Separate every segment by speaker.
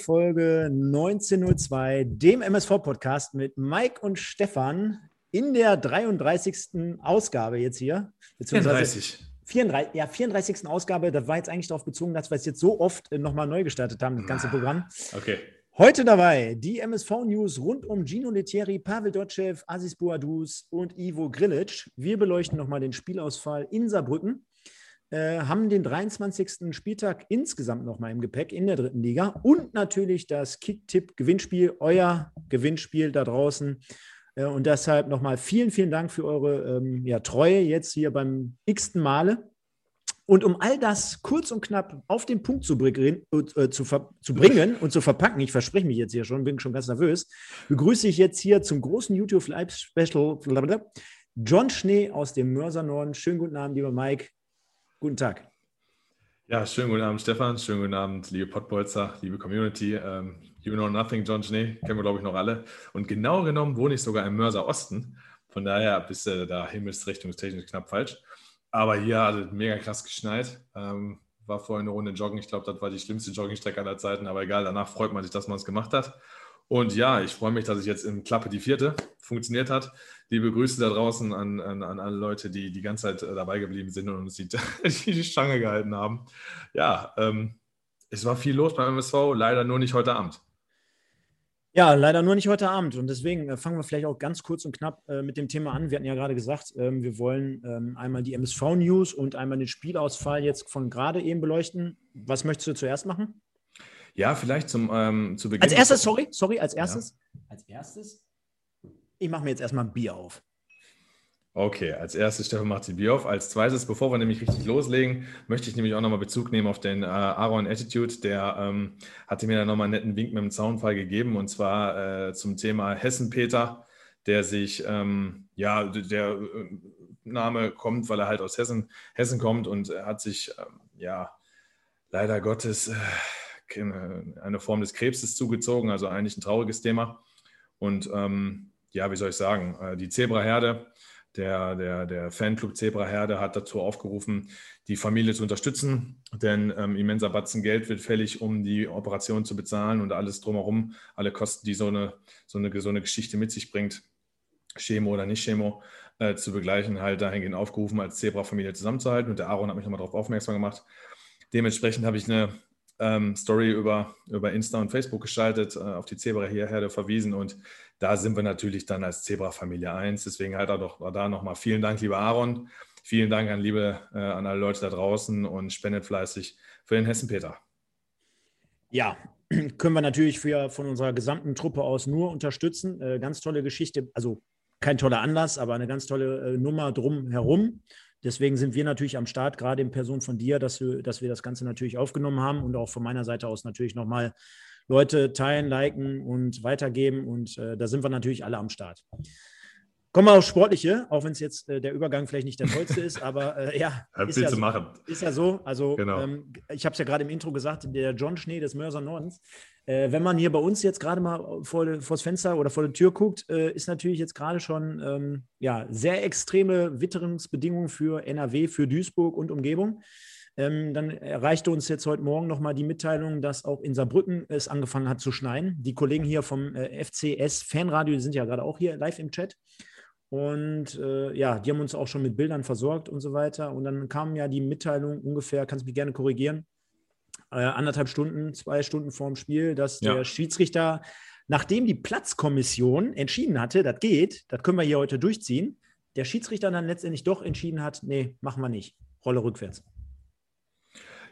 Speaker 1: Folge 1902, dem MSV-Podcast mit Mike und Stefan in der 33. Ausgabe jetzt hier.
Speaker 2: 34.
Speaker 1: 34, ja, 34. Ausgabe, da war jetzt eigentlich darauf bezogen, dass wir es jetzt so oft äh, nochmal neu gestartet haben, das ganze Programm.
Speaker 2: Okay.
Speaker 1: Heute dabei die MSV-News rund um Gino Lettieri, Pavel Dotschew, Asis Boadus und Ivo Grilic. Wir beleuchten nochmal den Spielausfall in Saarbrücken, äh, haben den 23. Spieltag insgesamt nochmal im Gepäck in der dritten Liga und natürlich das Kick-Tipp-Gewinnspiel, euer Gewinnspiel da draußen. Äh, und deshalb nochmal vielen, vielen Dank für eure ähm, ja, Treue jetzt hier beim x-ten Male. Und um all das kurz und knapp auf den Punkt zu, bringen, äh, zu, zu bringen und zu verpacken, ich verspreche mich jetzt hier schon, bin schon ganz nervös, begrüße ich jetzt hier zum großen YouTube Live Special John Schnee aus dem Mörser Norden. Schönen guten Abend, lieber Mike. Guten Tag.
Speaker 2: Ja, schönen guten Abend, Stefan. Schönen guten Abend, liebe Pottbolzer, liebe Community. Ähm, you know nothing, John Schnee, kennen wir, glaube ich, noch alle. Und genau genommen wohne ich sogar im Mörser Osten. Von daher bist du da himmelsrichtungstechnisch knapp falsch. Aber hier hat es mega krass geschneit. Ähm, war vorhin eine Runde joggen. Ich glaube, das war die schlimmste Joggingstrecke aller Zeiten. Aber egal, danach freut man sich, dass man es gemacht hat. Und ja, ich freue mich, dass ich jetzt in Klappe die vierte funktioniert hat. Liebe Grüße da draußen an, an, an alle Leute, die die ganze Zeit äh, dabei geblieben sind und uns die, die Stange gehalten haben. Ja, ähm, es war viel los beim MSV, leider nur nicht heute Abend.
Speaker 1: Ja, leider nur nicht heute Abend. Und deswegen äh, fangen wir vielleicht auch ganz kurz und knapp äh, mit dem Thema an. Wir hatten ja gerade gesagt, ähm, wir wollen ähm, einmal die MSV-News und einmal den Spielausfall jetzt von gerade eben beleuchten. Was möchtest du zuerst machen?
Speaker 2: Ja, vielleicht zum ähm, zu Beginn.
Speaker 1: Als erstes, sorry, sorry, als erstes. Ja. Als erstes, ich mache mir jetzt erstmal ein Bier auf.
Speaker 2: Okay, als erstes Stefan macht die Bier auf. Als zweites, bevor wir nämlich richtig loslegen, möchte ich nämlich auch nochmal Bezug nehmen auf den äh, Aaron Attitude. Der ähm, hatte mir dann nochmal einen netten Wink mit dem Zaunfall gegeben und zwar äh, zum Thema Hessen-Peter, der sich, ähm, ja, der äh, Name kommt, weil er halt aus Hessen, Hessen kommt und er hat sich, ähm, ja, leider Gottes äh, eine Form des Krebses zugezogen, also eigentlich ein trauriges Thema. Und ähm, ja, wie soll ich sagen, äh, die Zebraherde der, der, der Fanclub Zebra Herde hat dazu aufgerufen, die Familie zu unterstützen, denn ähm, immenser Batzen Geld wird fällig, um die Operation zu bezahlen und alles drumherum, alle Kosten, die so eine, so eine, so eine Geschichte mit sich bringt, Chemo oder nicht Chemo, äh, zu begleichen, halt dahingehend aufgerufen, als Zebra-Familie zusammenzuhalten. Und der Aaron hat mich nochmal darauf aufmerksam gemacht. Dementsprechend habe ich eine ähm, Story über, über Insta und Facebook geschaltet, äh, auf die Zebra-Herde verwiesen und da sind wir natürlich dann als Zebra-Familie 1. Deswegen halt auch da nochmal vielen Dank, lieber Aaron. Vielen Dank an, liebe, äh, an alle Leute da draußen und spendet fleißig für den Hessen-Peter.
Speaker 1: Ja, können wir natürlich für, von unserer gesamten Truppe aus nur unterstützen. Äh, ganz tolle Geschichte, also kein toller Anlass, aber eine ganz tolle äh, Nummer drumherum. Deswegen sind wir natürlich am Start, gerade in Person von dir, dass wir, dass wir das Ganze natürlich aufgenommen haben und auch von meiner Seite aus natürlich nochmal Leute teilen, liken und weitergeben. Und äh, da sind wir natürlich alle am Start. Kommen wir aufs Sportliche, auch wenn es jetzt äh, der Übergang vielleicht nicht der tollste ist, aber äh, ja,
Speaker 2: ist ja,
Speaker 1: so,
Speaker 2: machen.
Speaker 1: ist ja so. Also,
Speaker 2: genau.
Speaker 1: ähm, ich habe es ja gerade im Intro gesagt, der John Schnee des Mörser Nordens. Äh, wenn man hier bei uns jetzt gerade mal vor, das Fenster oder vor der Tür guckt, äh, ist natürlich jetzt gerade schon ähm, ja, sehr extreme Witterungsbedingungen für NRW, für Duisburg und Umgebung. Ähm, dann erreichte uns jetzt heute Morgen nochmal die Mitteilung, dass auch in Saarbrücken es angefangen hat zu schneien. Die Kollegen hier vom äh, FCS Fanradio, sind ja gerade auch hier live im Chat. Und äh, ja, die haben uns auch schon mit Bildern versorgt und so weiter. Und dann kam ja die Mitteilung ungefähr, kannst mich gerne korrigieren, äh, anderthalb Stunden, zwei Stunden vorm Spiel, dass ja. der Schiedsrichter, nachdem die Platzkommission entschieden hatte, das geht, das können wir hier heute durchziehen, der Schiedsrichter dann letztendlich doch entschieden hat, nee, machen wir nicht, Rolle rückwärts.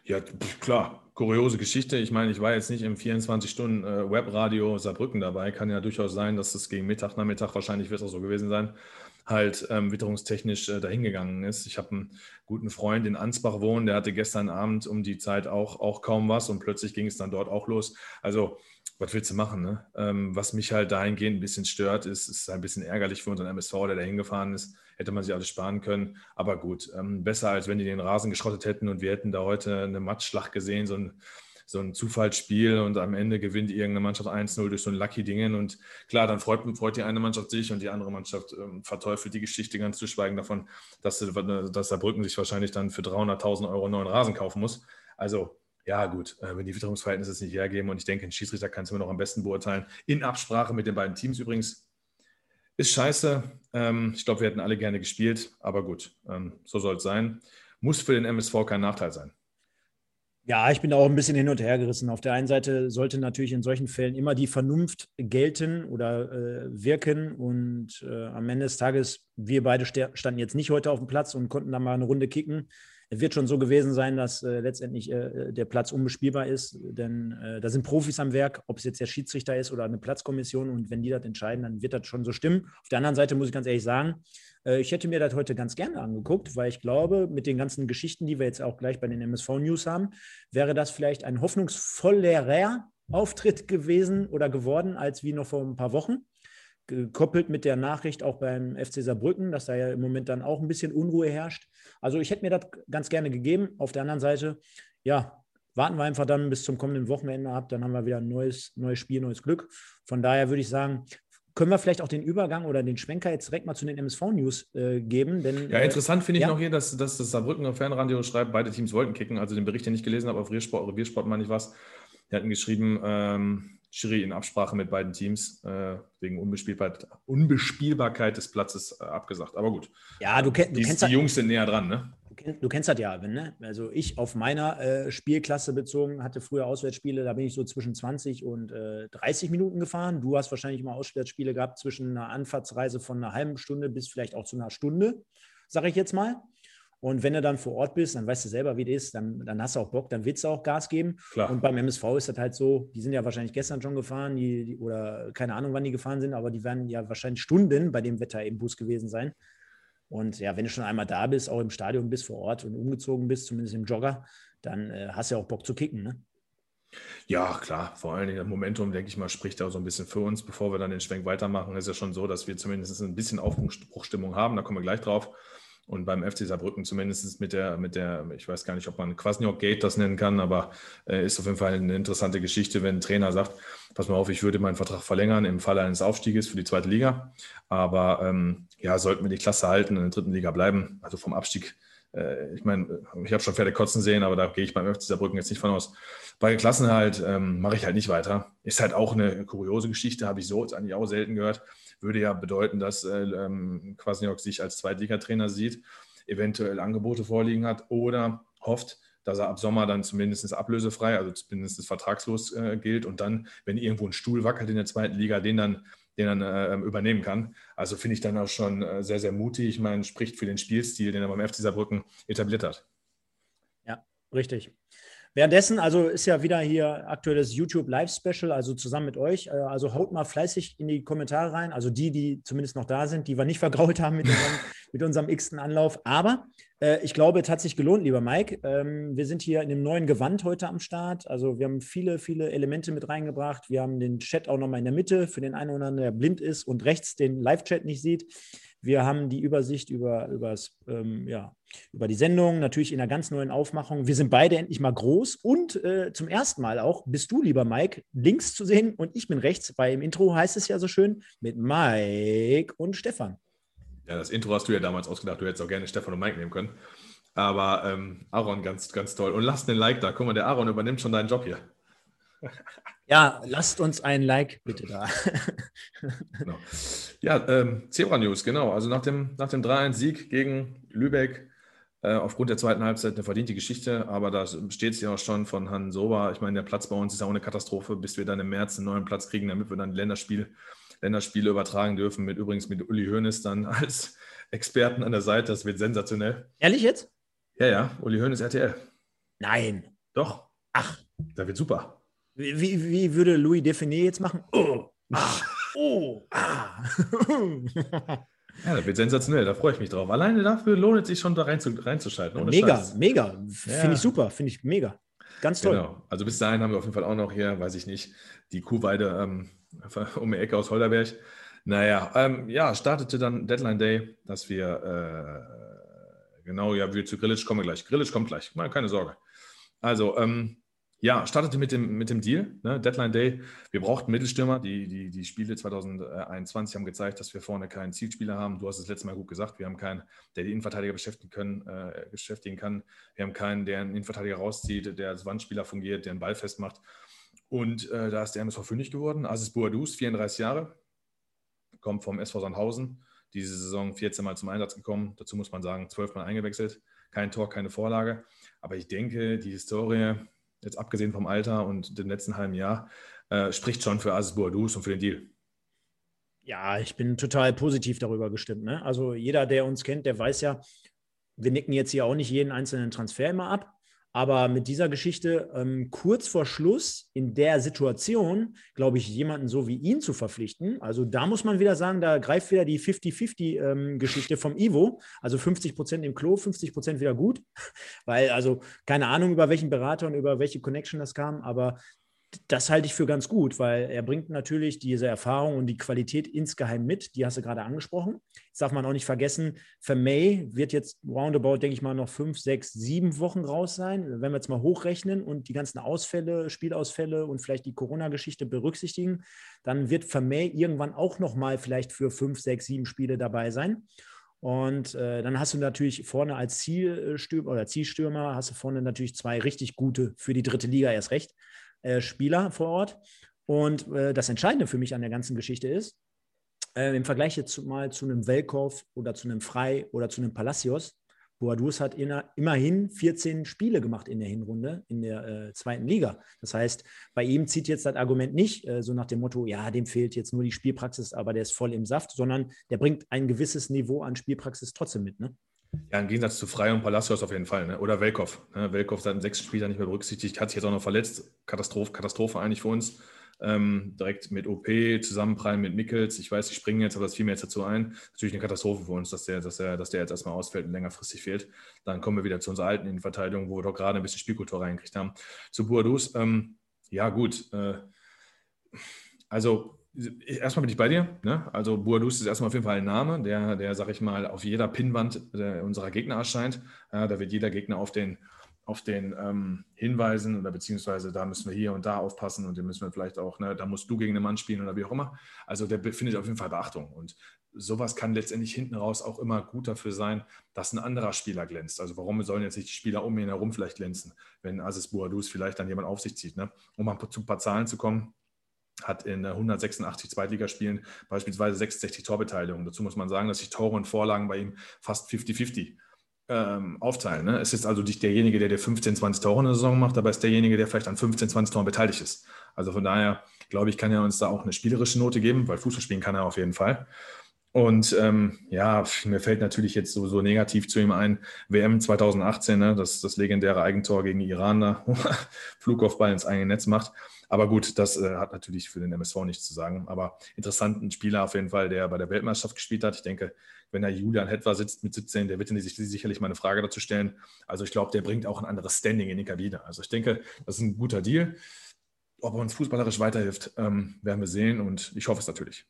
Speaker 2: Ja, klar, kuriose Geschichte. Ich meine, ich war jetzt nicht im 24-Stunden-Webradio äh, Saarbrücken dabei. Kann ja durchaus sein, dass es gegen Mittag, Nachmittag, wahrscheinlich wird es auch so gewesen sein, halt ähm, witterungstechnisch äh, dahingegangen ist. Ich habe einen guten Freund in Ansbach wohnen, der hatte gestern Abend um die Zeit auch, auch kaum was und plötzlich ging es dann dort auch los. Also was willst du machen? Ne? Ähm, was mich halt dahingehend ein bisschen stört, ist, ist ein bisschen ärgerlich für unseren MSV, der da hingefahren ist. Hätte man sich alles sparen können. Aber gut, ähm, besser als wenn die den Rasen geschrottet hätten und wir hätten da heute eine Matschschlacht gesehen, so ein, so ein Zufallsspiel und am Ende gewinnt irgendeine Mannschaft 1-0 durch so ein Lucky-Dingen. Und klar, dann freut, freut die eine Mannschaft sich und die andere Mannschaft ähm, verteufelt die Geschichte ganz zu schweigen davon, dass, dass Saarbrücken sich wahrscheinlich dann für 300.000 Euro neuen Rasen kaufen muss. Also ja, gut, äh, wenn die Witterungsverhältnisse es nicht hergeben und ich denke, ein Schiedsrichter kann es immer noch am besten beurteilen. In Absprache mit den beiden Teams übrigens. Ist scheiße. Ähm, ich glaube, wir hätten alle gerne gespielt, aber gut, ähm, so soll es sein. Muss für den MSV kein Nachteil sein.
Speaker 1: Ja, ich bin auch ein bisschen hin und her gerissen. Auf der einen Seite sollte natürlich in solchen Fällen immer die Vernunft gelten oder äh, wirken. Und äh, am Ende des Tages, wir beide standen jetzt nicht heute auf dem Platz und konnten da mal eine Runde kicken. Wird schon so gewesen sein, dass äh, letztendlich äh, der Platz unbespielbar ist, denn äh, da sind Profis am Werk, ob es jetzt der Schiedsrichter ist oder eine Platzkommission. Und wenn die das entscheiden, dann wird das schon so stimmen. Auf der anderen Seite muss ich ganz ehrlich sagen, äh, ich hätte mir das heute ganz gerne angeguckt, weil ich glaube, mit den ganzen Geschichten, die wir jetzt auch gleich bei den MSV News haben, wäre das vielleicht ein hoffnungsvollerer Auftritt gewesen oder geworden als wie noch vor ein paar Wochen gekoppelt mit der Nachricht auch beim FC Saarbrücken, dass da ja im Moment dann auch ein bisschen Unruhe herrscht. Also ich hätte mir das ganz gerne gegeben. Auf der anderen Seite, ja, warten wir einfach dann bis zum kommenden Wochenende ab, dann haben wir wieder ein neues, neues Spiel, neues Glück. Von daher würde ich sagen, können wir vielleicht auch den Übergang oder den Schwenker jetzt direkt mal zu den MSV-News äh, geben. Denn,
Speaker 2: ja, interessant finde ich ja. noch hier, dass, dass das Saarbrücken Fernradio schreibt, beide Teams wollten kicken. Also den Bericht, den ich gelesen habe auf Reviersport, Reviersport meine ich was. Die hatten geschrieben, ähm, Schiri in Absprache mit beiden Teams äh, wegen Unbespielbarkeit, Unbespielbarkeit, des Platzes äh, abgesagt. Aber gut.
Speaker 1: Ja, du, kenn, du
Speaker 2: die,
Speaker 1: kennst
Speaker 2: Die Jungs sind näher dran, ne?
Speaker 1: Du, kenn, du kennst das ja, ne? Also ich auf meiner äh, Spielklasse bezogen hatte früher Auswärtsspiele, da bin ich so zwischen 20 und 30 äh, Minuten gefahren. Du hast wahrscheinlich mal Auswärtsspiele gehabt zwischen einer Anfahrtsreise von einer halben Stunde bis vielleicht auch zu einer Stunde, sage ich jetzt mal. Und wenn du dann vor Ort bist, dann weißt du selber, wie das ist, dann, dann hast du auch Bock, dann willst du auch Gas geben. Klar. Und beim MSV ist das halt so, die sind ja wahrscheinlich gestern schon gefahren, die, die, oder keine Ahnung, wann die gefahren sind, aber die werden ja wahrscheinlich Stunden bei dem Wetter im Bus gewesen sein. Und ja, wenn du schon einmal da bist, auch im Stadion bist vor Ort und umgezogen bist, zumindest im Jogger, dann äh, hast du ja auch Bock zu kicken, ne?
Speaker 2: Ja, klar. Vor allen Dingen das Momentum, denke ich mal, spricht auch so ein bisschen für uns. Bevor wir dann den Schwenk weitermachen, ist ja schon so, dass wir zumindest ein bisschen Aufbruchstimmung haben. Da kommen wir gleich drauf. Und beim FC Saarbrücken zumindest mit der, mit der, ich weiß gar nicht, ob man Kwasniok Gate das nennen kann, aber äh, ist auf jeden Fall eine interessante Geschichte, wenn ein Trainer sagt, pass mal auf, ich würde meinen Vertrag verlängern im Falle eines Aufstieges für die zweite Liga. Aber ähm, ja, sollten wir die Klasse halten und in der dritten Liga bleiben, also vom Abstieg, äh, ich meine, ich habe schon Pferde kotzen sehen, aber da gehe ich beim FC Saarbrücken jetzt nicht von aus. Bei Klassenhalt ähm, mache ich halt nicht weiter. Ist halt auch eine kuriose Geschichte, habe ich so jetzt eigentlich auch selten gehört würde ja bedeuten, dass äh, ähm, Kwasniok sich als Zweitligatrainer sieht, eventuell Angebote vorliegen hat oder hofft, dass er ab Sommer dann zumindest ablösefrei, also zumindest vertragslos äh, gilt und dann, wenn irgendwo ein Stuhl wackelt in der zweiten Liga, den dann, den dann äh, übernehmen kann. Also finde ich dann auch schon äh, sehr, sehr mutig. Ich meine, spricht für den Spielstil, den er beim FC Saarbrücken etabliert hat.
Speaker 1: Ja, richtig. Währenddessen, also ist ja wieder hier aktuelles YouTube Live-Special, also zusammen mit euch. Äh, also haut mal fleißig in die Kommentare rein. Also die, die zumindest noch da sind, die wir nicht vergrault haben mit unserem, mit unserem x-ten Anlauf. Aber äh, ich glaube, es hat sich gelohnt, lieber Mike. Ähm, wir sind hier in dem neuen Gewand heute am Start. Also wir haben viele, viele Elemente mit reingebracht. Wir haben den Chat auch nochmal in der Mitte für den einen oder anderen, der blind ist und rechts den Live-Chat nicht sieht. Wir haben die Übersicht über, übers, ähm, ja, über die Sendung, natürlich in einer ganz neuen Aufmachung. Wir sind beide endlich mal groß und äh, zum ersten Mal auch bist du, lieber Mike, links zu sehen und ich bin rechts, weil im Intro heißt es ja so schön mit Mike und Stefan.
Speaker 2: Ja, das Intro hast du ja damals ausgedacht. Du hättest auch gerne Stefan und Mike nehmen können. Aber ähm, Aaron, ganz, ganz toll. Und lasst einen Like da. Guck mal, der Aaron übernimmt schon deinen Job hier.
Speaker 1: Ja, lasst uns ein Like bitte da.
Speaker 2: Ja, ähm, Zebra News, genau. Also nach dem, nach dem 3-1-Sieg gegen Lübeck, äh, aufgrund der zweiten Halbzeit eine verdiente Geschichte, aber da steht es ja auch schon von Herrn Sober. Ich meine, der Platz bei uns ist ja auch eine Katastrophe, bis wir dann im März einen neuen Platz kriegen, damit wir dann Länderspiel, Länderspiele übertragen dürfen, mit übrigens mit Uli Hoeneß dann als Experten an der Seite. Das wird sensationell.
Speaker 1: Ehrlich jetzt?
Speaker 2: Ja, ja, Uli Hoeneß RTL.
Speaker 1: Nein.
Speaker 2: Doch. Ach. Da wird super.
Speaker 1: Wie, wie, würde Louis Define jetzt machen? Oh, ah, oh, ah.
Speaker 2: Ja, das wird sensationell, da freue ich mich drauf. Alleine dafür lohnt es sich schon da rein zu, reinzuschalten.
Speaker 1: mega, Scheiß. mega. Finde ja. ich super, finde ich mega. Ganz toll. Genau.
Speaker 2: Also bis dahin haben wir auf jeden Fall auch noch hier, weiß ich nicht, die Kuhweide ähm, um die Ecke aus Holderberg. Naja, ähm, ja, startete dann Deadline Day, dass wir, äh, genau, ja, wir zu Grillitsch kommen gleich. Grillitsch kommt gleich, keine Sorge. Also, ähm, ja, startete mit dem, mit dem Deal, ne? Deadline Day. Wir brauchten Mittelstürmer. Die, die, die Spiele 2021 haben gezeigt, dass wir vorne keinen Zielspieler haben. Du hast es letztes Mal gut gesagt. Wir haben keinen, der die Innenverteidiger beschäftigen, können, äh, beschäftigen kann. Wir haben keinen, der einen Innenverteidiger rauszieht, der als Wandspieler fungiert, der einen Ball festmacht. Und äh, da ist der MSV fündig geworden. Asis Boadus, 34 Jahre, kommt vom SV Sandhausen. Diese Saison 14 Mal zum Einsatz gekommen. Dazu muss man sagen, 12 Mal eingewechselt. Kein Tor, keine Vorlage. Aber ich denke, die Historie jetzt abgesehen vom Alter und dem letzten halben Jahr, äh, spricht schon für Aziz Boadus und für den Deal.
Speaker 1: Ja, ich bin total positiv darüber gestimmt. Ne? Also jeder, der uns kennt, der weiß ja, wir nicken jetzt hier auch nicht jeden einzelnen Transfer immer ab. Aber mit dieser Geschichte ähm, kurz vor Schluss in der Situation, glaube ich, jemanden so wie ihn zu verpflichten, also da muss man wieder sagen, da greift wieder die 50-50-Geschichte ähm, vom Ivo, also 50 Prozent im Klo, 50 Prozent wieder gut, weil also keine Ahnung, über welchen Berater und über welche Connection das kam, aber das halte ich für ganz gut, weil er bringt natürlich diese Erfahrung und die Qualität insgeheim mit. Die hast du gerade angesprochen. Jetzt darf man auch nicht vergessen, für May wird jetzt roundabout, denke ich mal, noch fünf, sechs, sieben Wochen raus sein. Wenn wir jetzt mal hochrechnen und die ganzen Ausfälle, Spielausfälle und vielleicht die Corona-Geschichte berücksichtigen, dann wird Vermey irgendwann auch noch mal vielleicht für fünf, sechs, sieben Spiele dabei sein. Und äh, dann hast du natürlich vorne als Zielstürmer oder Zielstürmer hast du vorne natürlich zwei richtig gute für die dritte Liga erst recht. Äh, Spieler vor Ort. Und äh, das Entscheidende für mich an der ganzen Geschichte ist, äh, im Vergleich jetzt mal zu einem Velkov oder zu einem Frei oder zu einem Palacios, Boadus hat in, immerhin 14 Spiele gemacht in der Hinrunde in der äh, zweiten Liga. Das heißt, bei ihm zieht jetzt das Argument nicht äh, so nach dem Motto, ja, dem fehlt jetzt nur die Spielpraxis, aber der ist voll im Saft, sondern der bringt ein gewisses Niveau an Spielpraxis trotzdem mit. Ne?
Speaker 2: Ja, im Gegensatz zu Frei und Palacios auf jeden Fall. Ne? Oder Velkov. Ne? Velkov seit dem sechsten Spieler nicht mehr berücksichtigt, hat sich jetzt auch noch verletzt. Katastrophe, Katastrophe eigentlich für uns. Ähm, direkt mit OP, zusammenprallen mit Mickels. Ich weiß, ich springe jetzt, aber das fiel mir jetzt dazu ein. Natürlich eine Katastrophe für uns, dass der, dass der, dass der jetzt erstmal ausfällt und längerfristig fehlt. Dann kommen wir wieder zu unserer alten Innenverteidigung, wo wir doch gerade ein bisschen Spielkultur reingekriegt haben. Zu Boadus, ähm, ja gut. Äh, also erstmal bin ich bei dir. Ne? Also Boadus ist erstmal auf jeden Fall ein Name, der, der sag ich mal, auf jeder Pinnwand äh, unserer Gegner erscheint. Äh, da wird jeder Gegner auf den, auf den ähm, hinweisen oder beziehungsweise da müssen wir hier und da aufpassen und den müssen wir vielleicht auch, ne, da musst du gegen den Mann spielen oder wie auch immer. Also der findet auf jeden Fall Beachtung und sowas kann letztendlich hinten raus auch immer gut dafür sein, dass ein anderer Spieler glänzt. Also warum sollen jetzt nicht die Spieler um ihn herum vielleicht glänzen, wenn Aziz Boadus vielleicht dann jemand auf sich zieht. Ne? Um mal zu ein paar Zahlen zu kommen, hat in 186 Zweitligaspielen beispielsweise 66 Torbeteiligungen. Dazu muss man sagen, dass sich Tore und Vorlagen bei ihm fast 50-50 ähm, aufteilen. Ne? Es ist also nicht derjenige, der dir 15, 20 Tore in der Saison macht, aber es ist derjenige, der vielleicht an 15, 20 Toren beteiligt ist. Also von daher, glaube ich, kann er uns da auch eine spielerische Note geben, weil Fußball spielen kann er auf jeden Fall. Und ähm, ja, mir fällt natürlich jetzt so, so negativ zu ihm ein, WM 2018, ne, das, das legendäre Eigentor gegen Iran da, Flug auf Ball ins eigene Netz macht. Aber gut, das äh, hat natürlich für den MSV nichts zu sagen. Aber interessanten Spieler auf jeden Fall, der bei der Weltmeisterschaft gespielt hat. Ich denke, wenn da Julian Hetwa sitzt mit 17, der wird sich sicherlich mal eine Frage dazu stellen. Also ich glaube, der bringt auch ein anderes Standing in die Kabine. Also ich denke, das ist ein guter Deal. Ob er uns fußballerisch weiterhilft, ähm, werden wir sehen und ich hoffe es natürlich.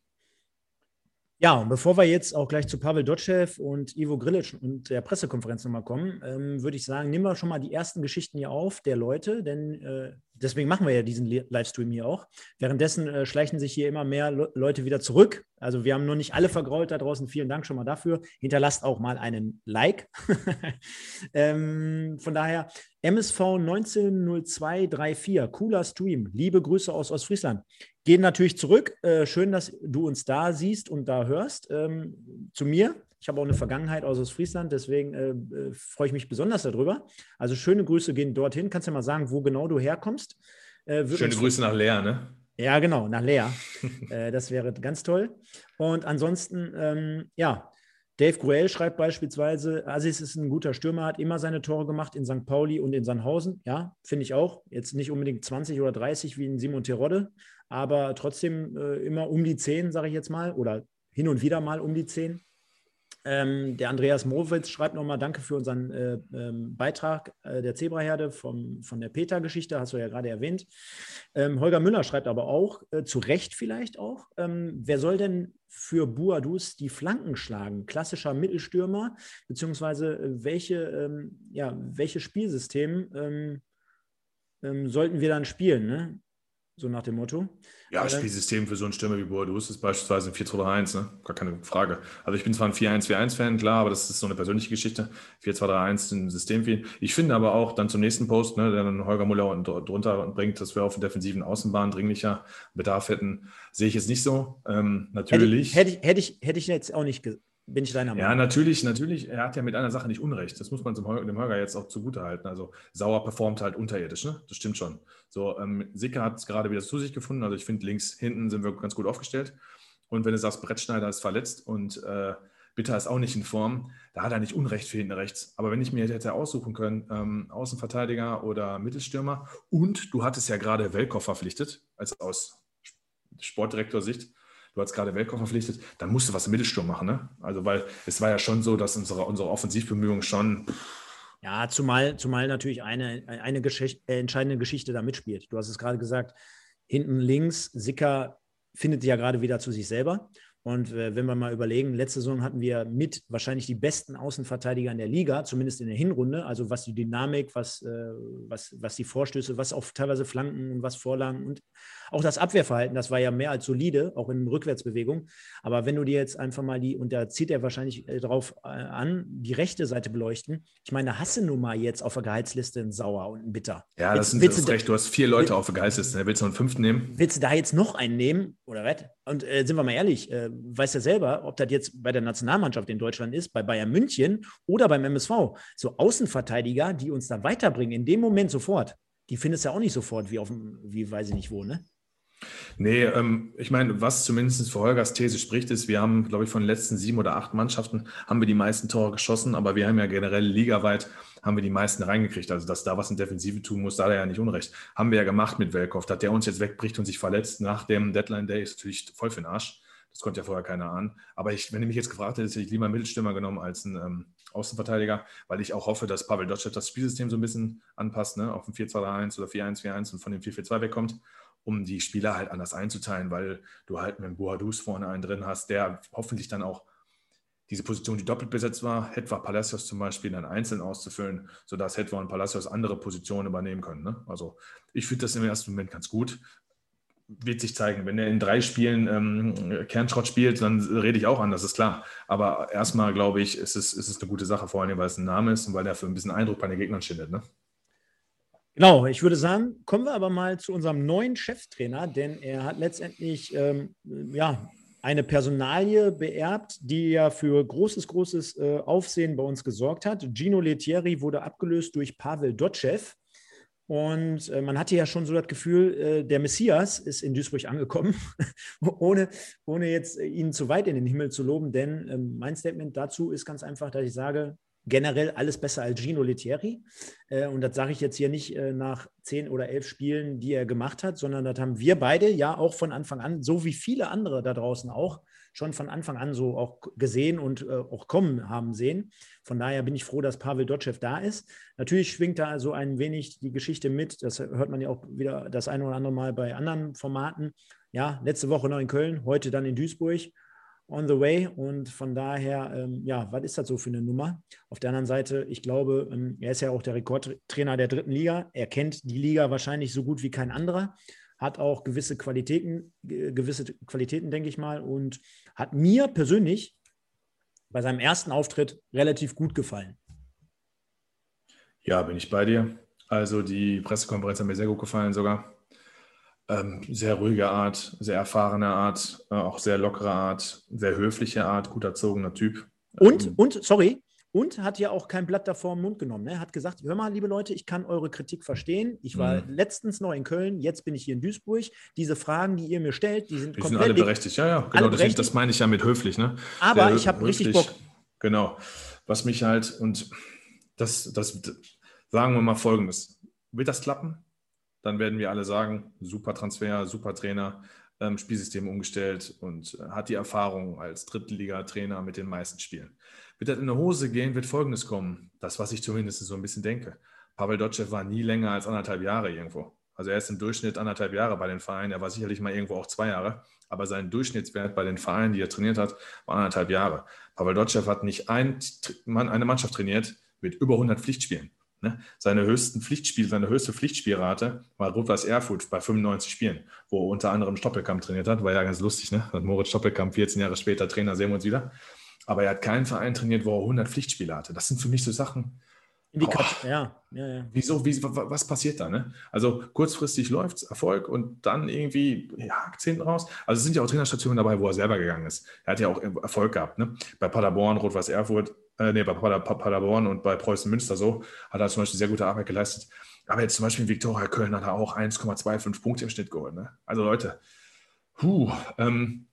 Speaker 1: Ja, und bevor wir jetzt auch gleich zu Pavel Dotschew und Ivo Grilic und der Pressekonferenz nochmal kommen, ähm, würde ich sagen, nehmen wir schon mal die ersten Geschichten hier auf der Leute, denn äh, deswegen machen wir ja diesen Livestream hier auch. Währenddessen äh, schleichen sich hier immer mehr Le Leute wieder zurück. Also wir haben noch nicht alle vergrault da draußen. Vielen Dank schon mal dafür. Hinterlasst auch mal einen Like. ähm, von daher, MSV 190234, cooler Stream. Liebe Grüße aus Ostfriesland gehen natürlich zurück. Äh, schön, dass du uns da siehst und da hörst. Ähm, zu mir. Ich habe auch eine Vergangenheit aus Friesland, deswegen äh, äh, freue ich mich besonders darüber. Also schöne Grüße gehen dorthin. Kannst du ja mal sagen, wo genau du herkommst?
Speaker 2: Äh, schöne Grüße nach Lea, ne?
Speaker 1: Ja, genau, nach Lea. Äh, das wäre ganz toll. Und ansonsten, ähm, ja, Dave Gruel schreibt beispielsweise, Aziz ist ein guter Stürmer, hat immer seine Tore gemacht in St. Pauli und in Sandhausen. Ja, finde ich auch. Jetzt nicht unbedingt 20 oder 30 wie in Simon Terodde, aber trotzdem äh, immer um die 10, sage ich jetzt mal, oder hin und wieder mal um die 10. Ähm, der Andreas Mowitz schreibt nochmal Danke für unseren äh, ähm, Beitrag äh, der Zebraherde vom, von der Peter-Geschichte, hast du ja gerade erwähnt. Ähm, Holger Müller schreibt aber auch, äh, zu Recht vielleicht auch, ähm, wer soll denn für Buadus die Flanken schlagen? Klassischer Mittelstürmer, beziehungsweise äh, welche, ähm, ja, welches Spielsystem ähm, sollten wir dann spielen? Ne? So nach dem Motto.
Speaker 2: Ja, äh, Spielsystem für so einen Stürmer wie Boadus ist beispielsweise ein 4-2-3-1, ne? gar keine Frage. Also ich bin zwar ein 4-1-4-1-Fan, klar, aber das ist so eine persönliche Geschichte. 4-2-3-1 ist ein System für ihn. Ich finde aber auch dann zum nächsten Post, ne, der dann Holger Muller drunter bringt, dass wir auf der defensiven Außenbahn dringlicher Bedarf hätten, sehe ich jetzt nicht so. Ähm, natürlich.
Speaker 1: Hätte, hätte, ich, hätte, ich, hätte ich jetzt auch nicht bin ich deiner
Speaker 2: Meinung. Ja, natürlich, natürlich. Er hat ja mit einer Sache nicht Unrecht. Das muss man dem Holger jetzt auch zugutehalten. Also Sauer performt halt unterirdisch, ne? Das stimmt schon. So, ähm, Sicker hat es gerade wieder zu sich gefunden. Also ich finde, links hinten sind wir ganz gut aufgestellt. Und wenn du sagst, Brettschneider ist verletzt und äh, Bitter ist auch nicht in Form, da hat er nicht Unrecht für hinten rechts. Aber wenn ich mir hätte aussuchen können, ähm, Außenverteidiger oder Mittelstürmer und du hattest ja gerade Welkow verpflichtet, als aus Sportdirektor-Sicht, du hast gerade Weltkoch verpflichtet, dann musst du was im Mittelsturm machen. Ne? Also, weil es war ja schon so, dass unsere, unsere Offensivbemühungen schon.
Speaker 1: Ja, zumal, zumal natürlich eine, eine Geschichte, äh, entscheidende Geschichte da mitspielt. Du hast es gerade gesagt, hinten links, Sicker findet ja gerade wieder zu sich selber. Und äh, wenn wir mal überlegen, letzte Saison hatten wir mit wahrscheinlich die besten Außenverteidiger in der Liga, zumindest in der Hinrunde. Also was die Dynamik, was, äh, was, was die Vorstöße, was auch teilweise Flanken und was Vorlagen und auch das Abwehrverhalten, das war ja mehr als solide, auch in Rückwärtsbewegung. Aber wenn du dir jetzt einfach mal die, und da zieht er wahrscheinlich äh, drauf äh, an, die rechte Seite beleuchten. Ich meine, hast du nun mal jetzt auf der Gehaltsliste einen Sauer und einen Bitter.
Speaker 2: Ja, das ist willst recht. Du hast vier Leute auf der Gehaltsliste. Willst du einen fünften nehmen?
Speaker 1: Willst du da jetzt noch einen nehmen? Oder was? Und äh, sind wir mal ehrlich, äh, weißt ja selber, ob das jetzt bei der Nationalmannschaft in Deutschland ist, bei Bayern München oder beim MSV. So Außenverteidiger, die uns da weiterbringen, in dem Moment sofort, die findest du ja auch nicht sofort, wie auf dem, wie weiß ich nicht wo, ne?
Speaker 2: Nee, ähm, ich meine, was zumindest für Holgers These spricht, ist, wir haben, glaube ich, von den letzten sieben oder acht Mannschaften haben wir die meisten Tore geschossen, aber wir haben ja generell ligaweit haben wir die meisten reingekriegt. Also, dass da was in Defensive tun muss, da hat er ja nicht unrecht. Haben wir ja gemacht mit Welkow. Dass der uns jetzt wegbricht und sich verletzt nach dem Deadline Day, ist natürlich voll für den Arsch. Das konnte ja vorher keiner ahnen. Aber ich, wenn du mich jetzt gefragt hättest, hätte ich lieber einen Mittelstürmer genommen als einen ähm, Außenverteidiger, weil ich auch hoffe, dass Pavel Dotschew das Spielsystem so ein bisschen anpasst, ne? auf ein 4-2-3-1 oder 4-1-4-1 und von dem 4-4-2 wegkommt um die Spieler halt anders einzuteilen, weil du halt mit Boadus vorne einen drin hast, der hoffentlich dann auch diese Position, die doppelt besetzt war, Hetwa Palacios zum Beispiel dann einzeln auszufüllen, sodass Hetwa und Palacios andere Positionen übernehmen können. Ne? Also ich finde das im ersten Moment ganz gut. Wird sich zeigen. Wenn er in drei Spielen ähm, Kernschrott spielt, dann rede ich auch an, das ist klar. Aber erstmal glaube ich, ist es, ist es eine gute Sache, vor allem, weil es ein Name ist und weil er für ein bisschen Eindruck bei den Gegnern schindet. Ne?
Speaker 1: Genau, ich würde sagen, kommen wir aber mal zu unserem neuen Cheftrainer, denn er hat letztendlich ähm, ja, eine Personalie beerbt, die ja für großes, großes äh, Aufsehen bei uns gesorgt hat. Gino Lettieri wurde abgelöst durch Pavel Dotschew. Und äh, man hatte ja schon so das Gefühl, äh, der Messias ist in Duisburg angekommen, ohne, ohne jetzt ihn zu weit in den Himmel zu loben. Denn ähm, mein Statement dazu ist ganz einfach, dass ich sage, generell alles besser als Gino Lettieri. Äh, und das sage ich jetzt hier nicht äh, nach zehn oder elf Spielen, die er gemacht hat, sondern das haben wir beide ja auch von Anfang an, so wie viele andere da draußen auch, schon von Anfang an so auch gesehen und äh, auch kommen haben sehen. Von daher bin ich froh, dass Pavel Dotschew da ist. Natürlich schwingt da so ein wenig die Geschichte mit. Das hört man ja auch wieder das eine oder andere Mal bei anderen Formaten. Ja, letzte Woche noch in Köln, heute dann in Duisburg on the way. Und von daher, ähm, ja, was ist das so für eine Nummer? Auf der anderen Seite, ich glaube, ähm, er ist ja auch der Rekordtrainer der dritten Liga. Er kennt die Liga wahrscheinlich so gut wie kein anderer, hat auch gewisse Qualitäten, gewisse Qualitäten, denke ich mal, und hat mir persönlich bei seinem ersten Auftritt relativ gut gefallen.
Speaker 2: Ja, bin ich bei dir. Also die Pressekonferenz hat mir sehr gut gefallen sogar. Ähm, sehr ruhige Art, sehr erfahrene Art, äh, auch sehr lockere Art, sehr höfliche Art, gut erzogener Typ.
Speaker 1: Und, ähm, und, sorry, und hat ja auch kein Blatt davor im Mund genommen. Ne? Hat gesagt, hör mal, liebe Leute, ich kann eure Kritik verstehen. Ich war mhm. letztens noch in Köln, jetzt bin ich hier in Duisburg. Diese Fragen, die ihr mir stellt, die sind
Speaker 2: die komplett... sind alle berechtigt, ja, ja, genau. Deswegen, das meine ich ja mit höflich. Ne?
Speaker 1: Aber Sehr ich habe richtig Bock.
Speaker 2: Genau. Was mich halt, und das, das, sagen wir mal Folgendes. Wird das klappen? Dann werden wir alle sagen, super Transfer, super Trainer. ähm, Spielsystem umgestellt und äh, hat die Erfahrung als Drittliga-Trainer mit den meisten Spielen. Wird das in eine Hose gehen, wird Folgendes kommen. Das, was ich zumindest so ein bisschen denke. Pavel Dotschew war nie länger als anderthalb Jahre irgendwo. Also er ist im Durchschnitt anderthalb Jahre bei den Vereinen. Er war sicherlich mal irgendwo auch zwei Jahre. Aber sein Durchschnittswert bei den Vereinen, die er trainiert hat, war anderthalb Jahre. Pavel Dotschew hat nicht ein, eine Mannschaft trainiert mit über 100 Pflichtspielen. Ne? Seine höchsten Pflichtspiel, seine höchste Pflichtspielrate war Rot-Weiß Erfurt bei 95 Spielen, wo er unter anderem Stoppelkamp trainiert hat. War ja ganz lustig, ne? Moritz Stoppelkamp, 14 Jahre später Trainer, sehen wir uns wieder. Aber er hat keinen Verein trainiert, wo er 100 Pflichtspiele hatte. Das sind für mich so Sachen.
Speaker 1: Indikator, ja, ja, ja.
Speaker 2: Wieso, wie, was passiert da? Ne? Also kurzfristig läuft es, Erfolg und dann irgendwie ja, hakt hinten raus. Also es sind ja auch Trainerstationen dabei, wo er selber gegangen ist. Er hat ja auch Erfolg gehabt. Ne? Bei Paderborn, Rot-Weiß Erfurt, äh, nee, bei Paderborn und bei Preußen Münster so, hat er zum Beispiel sehr gute Arbeit geleistet. Aber jetzt zum Beispiel in Viktoria Köln hat er auch 1,25 Punkte im Schnitt geholt. Ne? Also Leute, puh, ähm,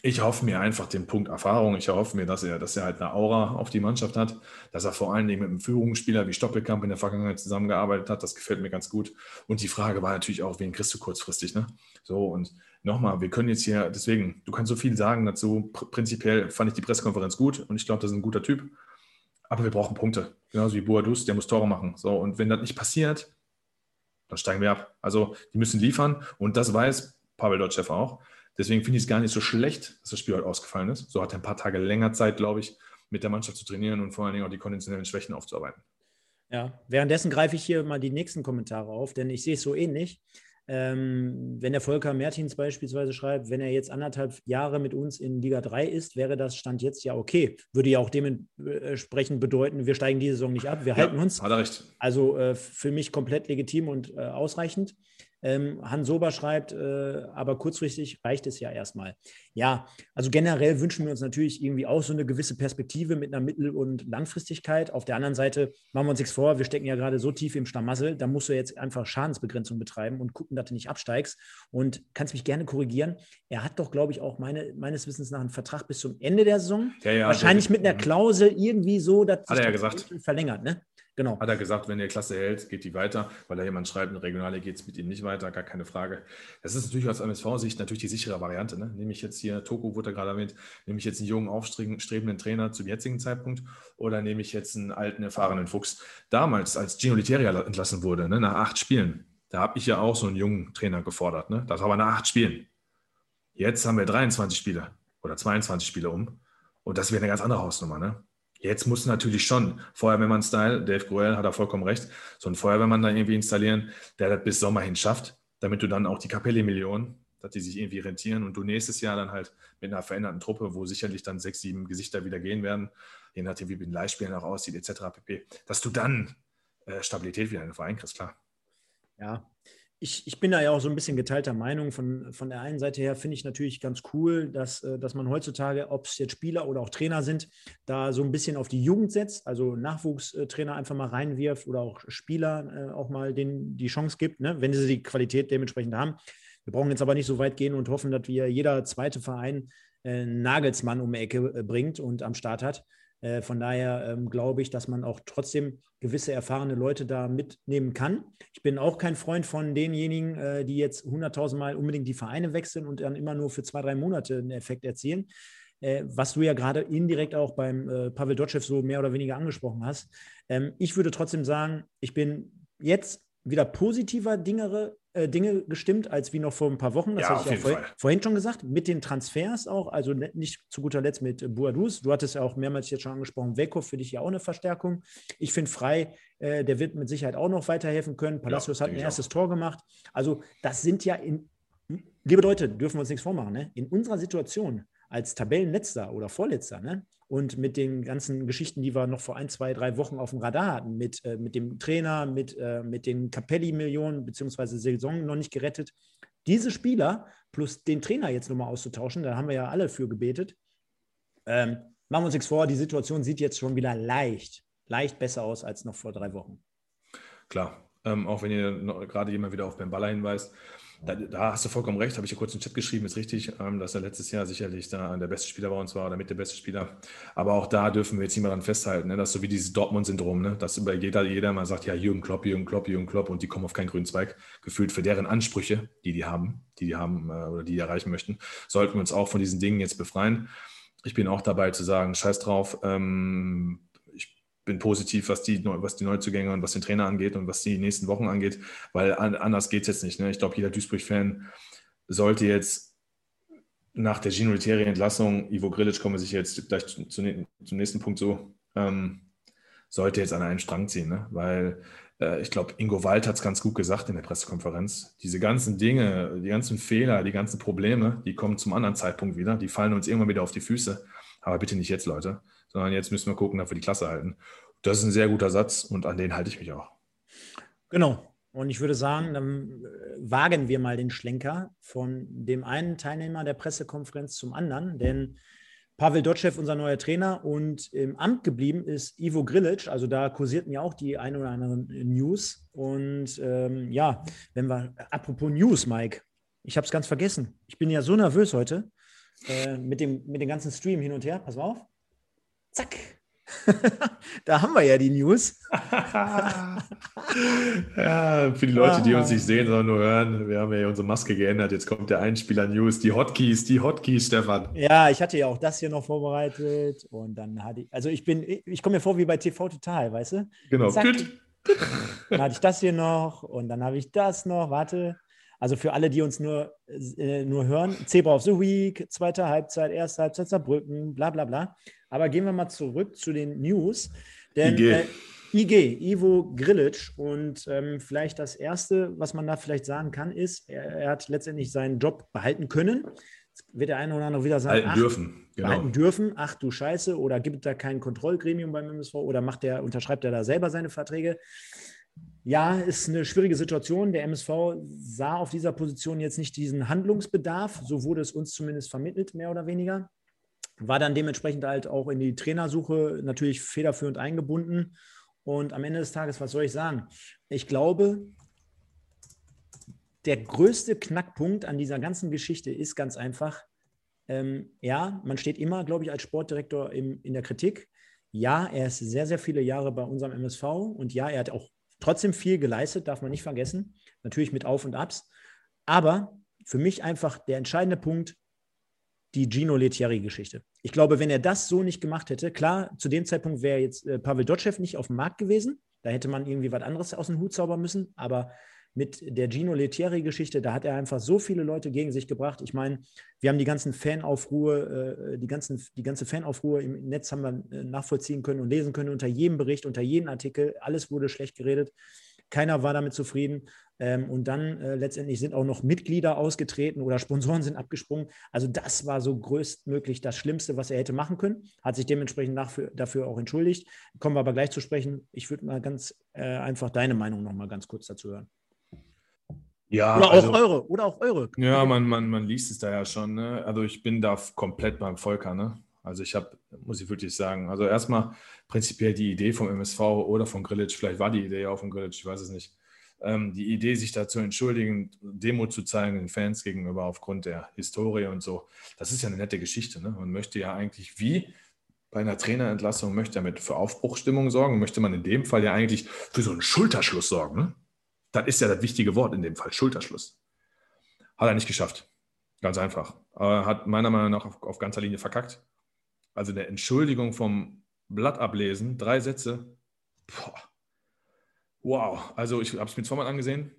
Speaker 2: ich hoffe mir einfach den Punkt Erfahrung. Ich hoffe mir, dass er, dass er halt eine Aura auf die Mannschaft hat, dass er vor allen Dingen mit einem Führungsspieler wie Stoppelkamp in der Vergangenheit zusammengearbeitet hat. Das gefällt mir ganz gut. Und die Frage war natürlich auch, wen kriegst du kurzfristig? Ne? So, und nochmal, wir können jetzt hier, deswegen, du kannst so viel sagen dazu. Prinzipiell fand ich die Pressekonferenz gut und ich glaube, das ist ein guter Typ. Aber wir brauchen Punkte. Genauso wie Boadus, der muss Tore machen. So, und wenn das nicht passiert, dann steigen wir ab. Also, die müssen liefern und das weiß Pavel Dotschew auch. Deswegen finde ich es gar nicht so schlecht, dass das Spiel heute ausgefallen ist. So hat er ein paar Tage länger Zeit, glaube ich, mit der Mannschaft zu trainieren und vor allen Dingen auch die konditionellen Schwächen aufzuarbeiten.
Speaker 1: Ja, währenddessen greife ich hier mal die nächsten Kommentare auf, denn ich sehe es so ähnlich. Ähm, wenn der Volker Mertins beispielsweise schreibt, wenn er jetzt anderthalb Jahre mit uns in Liga 3 ist, wäre das Stand jetzt ja okay. Würde ja auch dementsprechend bedeuten, wir steigen die Saison nicht ab, wir ja, halten uns.
Speaker 2: Hat er recht.
Speaker 1: Also äh, für mich komplett legitim und äh, ausreichend. Ähm, Hans Sober schreibt, äh, aber kurzfristig reicht es ja erstmal. Ja, also generell wünschen wir uns natürlich irgendwie auch so eine gewisse Perspektive mit einer Mittel- und Langfristigkeit. Auf der anderen Seite machen wir uns nichts vor, wir stecken ja gerade so tief im Schlamassel, da musst du jetzt einfach Schadensbegrenzung betreiben und gucken, dass du nicht absteigst. Und kannst mich gerne korrigieren. Er hat doch, glaube ich, auch meine, meines Wissens nach einen Vertrag bis zum Ende der Saison. Ja, ja, Wahrscheinlich mit einer Klausel irgendwie so, dass
Speaker 2: er ja gesagt.
Speaker 1: verlängert, ne?
Speaker 2: Genau. Hat er gesagt, wenn er Klasse hält, geht die weiter, weil da jemand schreibt, in Regionale geht es mit ihm nicht weiter, gar keine Frage. Das ist natürlich aus MSV-Sicht natürlich die sichere Variante. Ne? Nehme ich jetzt hier, Toko wurde gerade erwähnt, nehme ich jetzt einen jungen, aufstrebenden Trainer zum jetzigen Zeitpunkt oder nehme ich jetzt einen alten, erfahrenen Fuchs? Damals, als Gino Literia entlassen wurde, ne, nach acht Spielen, da habe ich ja auch so einen jungen Trainer gefordert. Ne? Das war aber nach acht Spielen. Jetzt haben wir 23 Spiele oder 22 Spiele um. Und das wäre eine ganz andere Hausnummer. Ne? Jetzt muss natürlich schon Feuerwehrmann-Style, Dave Groel hat da vollkommen recht, so einen Feuerwehrmann da irgendwie installieren, der das bis Sommer hin schafft, damit du dann auch die Kapelle-Millionen, dass die sich irgendwie rentieren und du nächstes Jahr dann halt mit einer veränderten Truppe, wo sicherlich dann sechs, sieben Gesichter wieder gehen werden, je nachdem, wie mit den Leihspielen auch aussieht, etc. pp., dass du dann äh, Stabilität wieder in den Verein kriegst, klar.
Speaker 1: Ja, ich, ich bin da ja auch so ein bisschen geteilter Meinung. Von, von der einen Seite her finde ich natürlich ganz cool, dass, äh, dass man heutzutage, ob es jetzt Spieler oder auch Trainer sind, da so ein bisschen auf die Jugend setzt, also Nachwuchstrainer einfach mal reinwirft oder auch Spieler äh, auch mal denen die Chance gibt, ne, wenn sie die Qualität dementsprechend haben. Wir brauchen jetzt aber nicht so weit gehen und hoffen, dass wir jeder zweite Verein äh, Nagelsmann um die Ecke bringt und am Start hat. Äh, von daher ähm, glaube ich, dass man auch trotzdem gewisse erfahrene Leute da mitnehmen kann. Ich bin auch kein Freund von denjenigen, äh, die jetzt hunderttausendmal unbedingt die Vereine wechseln und dann immer nur für zwei, drei Monate einen Effekt erzielen. Äh, was du ja gerade indirekt auch beim äh, Pavel Dotschew so mehr oder weniger angesprochen hast. Ähm, ich würde trotzdem sagen, ich bin jetzt wieder positiver Dingere, äh, Dinge gestimmt als wie noch vor ein paar Wochen. Das ja, hatte ich auch vor, vorhin schon gesagt. Mit den Transfers auch, also ne, nicht zu guter Letzt mit äh, Buadus. Du hattest ja auch mehrmals jetzt schon angesprochen, Weko für dich ja auch eine Verstärkung. Ich finde Frei, äh, der wird mit Sicherheit auch noch weiterhelfen können. Palacios ja, hat ein erstes auch. Tor gemacht. Also das sind ja in, liebe Leute, dürfen wir uns nichts vormachen, ne? in unserer Situation als Tabellenletzter oder Vorletzter, ne? Und mit den ganzen Geschichten, die wir noch vor ein, zwei, drei Wochen auf dem Radar hatten, mit, äh, mit dem Trainer, mit, äh, mit den Capelli-Millionen, beziehungsweise Saison noch nicht gerettet, diese Spieler plus den Trainer jetzt nochmal auszutauschen, da haben wir ja alle für gebetet. Ähm, machen wir uns nichts vor, die Situation sieht jetzt schon wieder leicht, leicht besser aus als noch vor drei Wochen.
Speaker 2: Klar, ähm, auch wenn ihr gerade jemand wieder auf Ben Baller hinweist. Da, da, hast du vollkommen recht, habe ich ja kurz im Chat geschrieben, ist richtig, ähm, dass er letztes Jahr sicherlich da der beste Spieler bei uns war oder mit der beste Spieler. Aber auch da dürfen wir jetzt nicht mehr dran festhalten, ne? dass so wie dieses Dortmund-Syndrom, ne? dass über jeder, jeder mal sagt, ja, Jürgen Klopp, Jürgen Klopp, Jürgen Klopp und die kommen auf keinen grünen Zweig, gefühlt für deren Ansprüche, die die haben, die die haben äh, oder die, die erreichen möchten, sollten wir uns auch von diesen Dingen jetzt befreien. Ich bin auch dabei zu sagen, scheiß drauf, ähm, bin positiv, was die, was die Neuzugänge und was den Trainer angeht und was die nächsten Wochen angeht, weil anders geht es jetzt nicht. Ne? Ich glaube, jeder Duisburg-Fan sollte jetzt nach der Gino Entlassung, Ivo Grilic komme sich jetzt gleich zu, zu, zum nächsten Punkt so, ähm, sollte jetzt an einen Strang ziehen, ne? weil äh, ich glaube, Ingo Wald hat es ganz gut gesagt in der Pressekonferenz. Diese ganzen Dinge, die ganzen Fehler, die ganzen Probleme, die kommen zum anderen Zeitpunkt wieder, die fallen uns irgendwann wieder auf die Füße. Aber bitte nicht jetzt, Leute sondern jetzt müssen wir gucken, dass wir die Klasse halten. Das ist ein sehr guter Satz und an den halte ich mich auch.
Speaker 1: Genau. Und ich würde sagen, dann äh, wagen wir mal den Schlenker von dem einen Teilnehmer der Pressekonferenz zum anderen, denn Pavel Dotschew, unser neuer Trainer, und im Amt geblieben ist Ivo Grilic. Also da kursierten ja auch die ein oder anderen News. Und ähm, ja, wenn wir, apropos News, Mike, ich habe es ganz vergessen. Ich bin ja so nervös heute äh, mit, dem, mit dem ganzen Stream hin und her. Pass mal auf. Zack. da haben wir ja die News.
Speaker 2: ja, für die Leute, die uns nicht sehen, sondern nur hören, wir haben ja unsere Maske geändert. Jetzt kommt der Einspieler-News, die Hotkeys, die Hotkeys, Stefan.
Speaker 1: Ja, ich hatte ja auch das hier noch vorbereitet und dann hatte ich, also ich bin, ich komme mir vor wie bei TV Total, weißt du?
Speaker 2: Genau. Zack,
Speaker 1: dann hatte ich das hier noch und dann habe ich das noch, warte. Also für alle, die uns nur, äh, nur hören, Zebra of the Week, zweite Halbzeit, erste Halbzeit Saarbrücken, bla bla bla. Aber gehen wir mal zurück zu den News. Denn IG, äh, IG Ivo Grilic und ähm, vielleicht das Erste, was man da vielleicht sagen kann, ist, er, er hat letztendlich seinen Job behalten können. Jetzt wird der eine oder andere wieder sagen,
Speaker 2: behalten ach, dürfen.
Speaker 1: Genau. Behalten dürfen, ach du Scheiße, oder gibt da kein Kontrollgremium beim MSV oder macht der, unterschreibt er da selber seine Verträge? Ja, ist eine schwierige Situation. Der MSV sah auf dieser Position jetzt nicht diesen Handlungsbedarf. So wurde es uns zumindest vermittelt, mehr oder weniger. War dann dementsprechend halt auch in die Trainersuche natürlich federführend eingebunden. Und am Ende des Tages, was soll ich sagen? Ich glaube, der größte Knackpunkt an dieser ganzen Geschichte ist ganz einfach, ähm, ja, man steht immer, glaube ich, als Sportdirektor im, in der Kritik. Ja, er ist sehr, sehr viele Jahre bei unserem MSV und ja, er hat auch Trotzdem viel geleistet, darf man nicht vergessen. Natürlich mit Auf und Abs. Aber für mich einfach der entscheidende Punkt, die Gino Lettieri-Geschichte. Ich glaube, wenn er das so nicht gemacht hätte, klar, zu dem Zeitpunkt wäre jetzt äh, Pavel Dotschew nicht auf dem Markt gewesen. Da hätte man irgendwie was anderes aus dem Hut zaubern müssen. Aber mit der Gino Lettieri-Geschichte, da hat er einfach so viele Leute gegen sich gebracht. Ich meine, wir haben die ganzen Fanaufruhe, äh, die, ganzen, die ganze Fanaufruhe im Netz haben wir äh, nachvollziehen können und lesen können unter jedem Bericht, unter jedem Artikel. Alles wurde schlecht geredet. Keiner war damit zufrieden. Ähm, und dann äh, letztendlich sind auch noch Mitglieder ausgetreten oder Sponsoren sind abgesprungen. Also das war so größtmöglich das Schlimmste, was er hätte machen können. Hat sich dementsprechend dafür, dafür auch entschuldigt. Kommen wir aber gleich zu sprechen. Ich würde mal ganz äh, einfach deine Meinung noch mal ganz kurz dazu hören.
Speaker 2: Ja,
Speaker 1: oder also, auch eure, oder auch eure.
Speaker 2: Ja, man, man, man liest es da ja schon. Ne? Also ich bin da komplett beim Volker. Ne? Also ich habe, muss ich wirklich sagen, also erstmal prinzipiell die Idee vom MSV oder von Grillitsch, vielleicht war die Idee auch von Grillitsch, ich weiß es nicht. Ähm, die Idee, sich da zu entschuldigen, Demo zu zeigen den Fans gegenüber aufgrund der Historie und so, das ist ja eine nette Geschichte. Ne? Man möchte ja eigentlich wie bei einer Trainerentlassung, möchte damit für Aufbruchstimmung sorgen, möchte man in dem Fall ja eigentlich für so einen Schulterschluss sorgen. Ne? Das ist ja das wichtige Wort in dem Fall, Schulterschluss. Hat er nicht geschafft. Ganz einfach. Aber hat meiner Meinung nach auf, auf ganzer Linie verkackt. Also eine Entschuldigung vom Blatt ablesen, drei Sätze. Boah. Wow. Also ich habe es mir zweimal angesehen.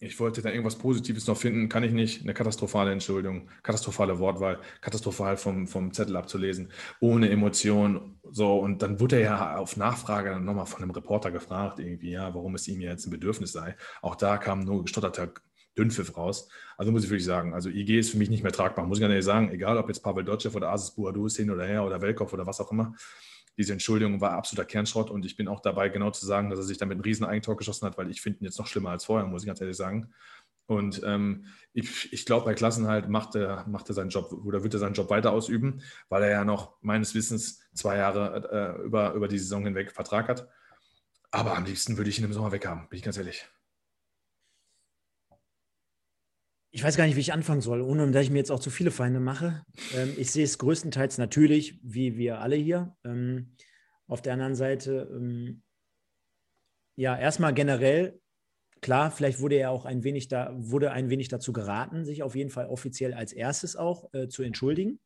Speaker 2: Ich wollte da irgendwas Positives noch finden, kann ich nicht. Eine katastrophale Entschuldigung, katastrophale Wortwahl, katastrophal vom, vom Zettel abzulesen, ohne Emotion. So, und dann wurde er ja auf Nachfrage nochmal von einem Reporter gefragt, irgendwie, ja, warum es ihm jetzt ein Bedürfnis sei. Auch da kam nur gestotterter Dünnpfiff raus. Also muss ich wirklich sagen, also IG ist für mich nicht mehr tragbar. Muss ich ganz ehrlich sagen, egal ob jetzt Pavel Dotschew oder Asis Buadus hin oder her oder Welkow oder was auch immer diese Entschuldigung war absoluter Kernschrott und ich bin auch dabei, genau zu sagen, dass er sich damit ein riesen Eigentor geschossen hat, weil ich finde ihn jetzt noch schlimmer als vorher, muss ich ganz ehrlich sagen. Und ähm, ich, ich glaube, bei Klassenhalt macht er, macht er seinen Job oder wird er seinen Job weiter ausüben, weil er ja noch meines Wissens zwei Jahre äh, über, über die Saison hinweg Vertrag hat. Aber am liebsten würde ich ihn im Sommer weghaben, bin ich ganz ehrlich.
Speaker 1: Ich weiß gar nicht, wie ich anfangen soll, ohne dass ich mir jetzt auch zu viele Feinde mache. Ähm, ich sehe es größtenteils natürlich, wie wir alle hier. Ähm, auf der anderen Seite, ähm, ja, erstmal generell, klar, vielleicht wurde er auch ein wenig da, wurde ein wenig dazu geraten, sich auf jeden Fall offiziell als erstes auch äh, zu entschuldigen.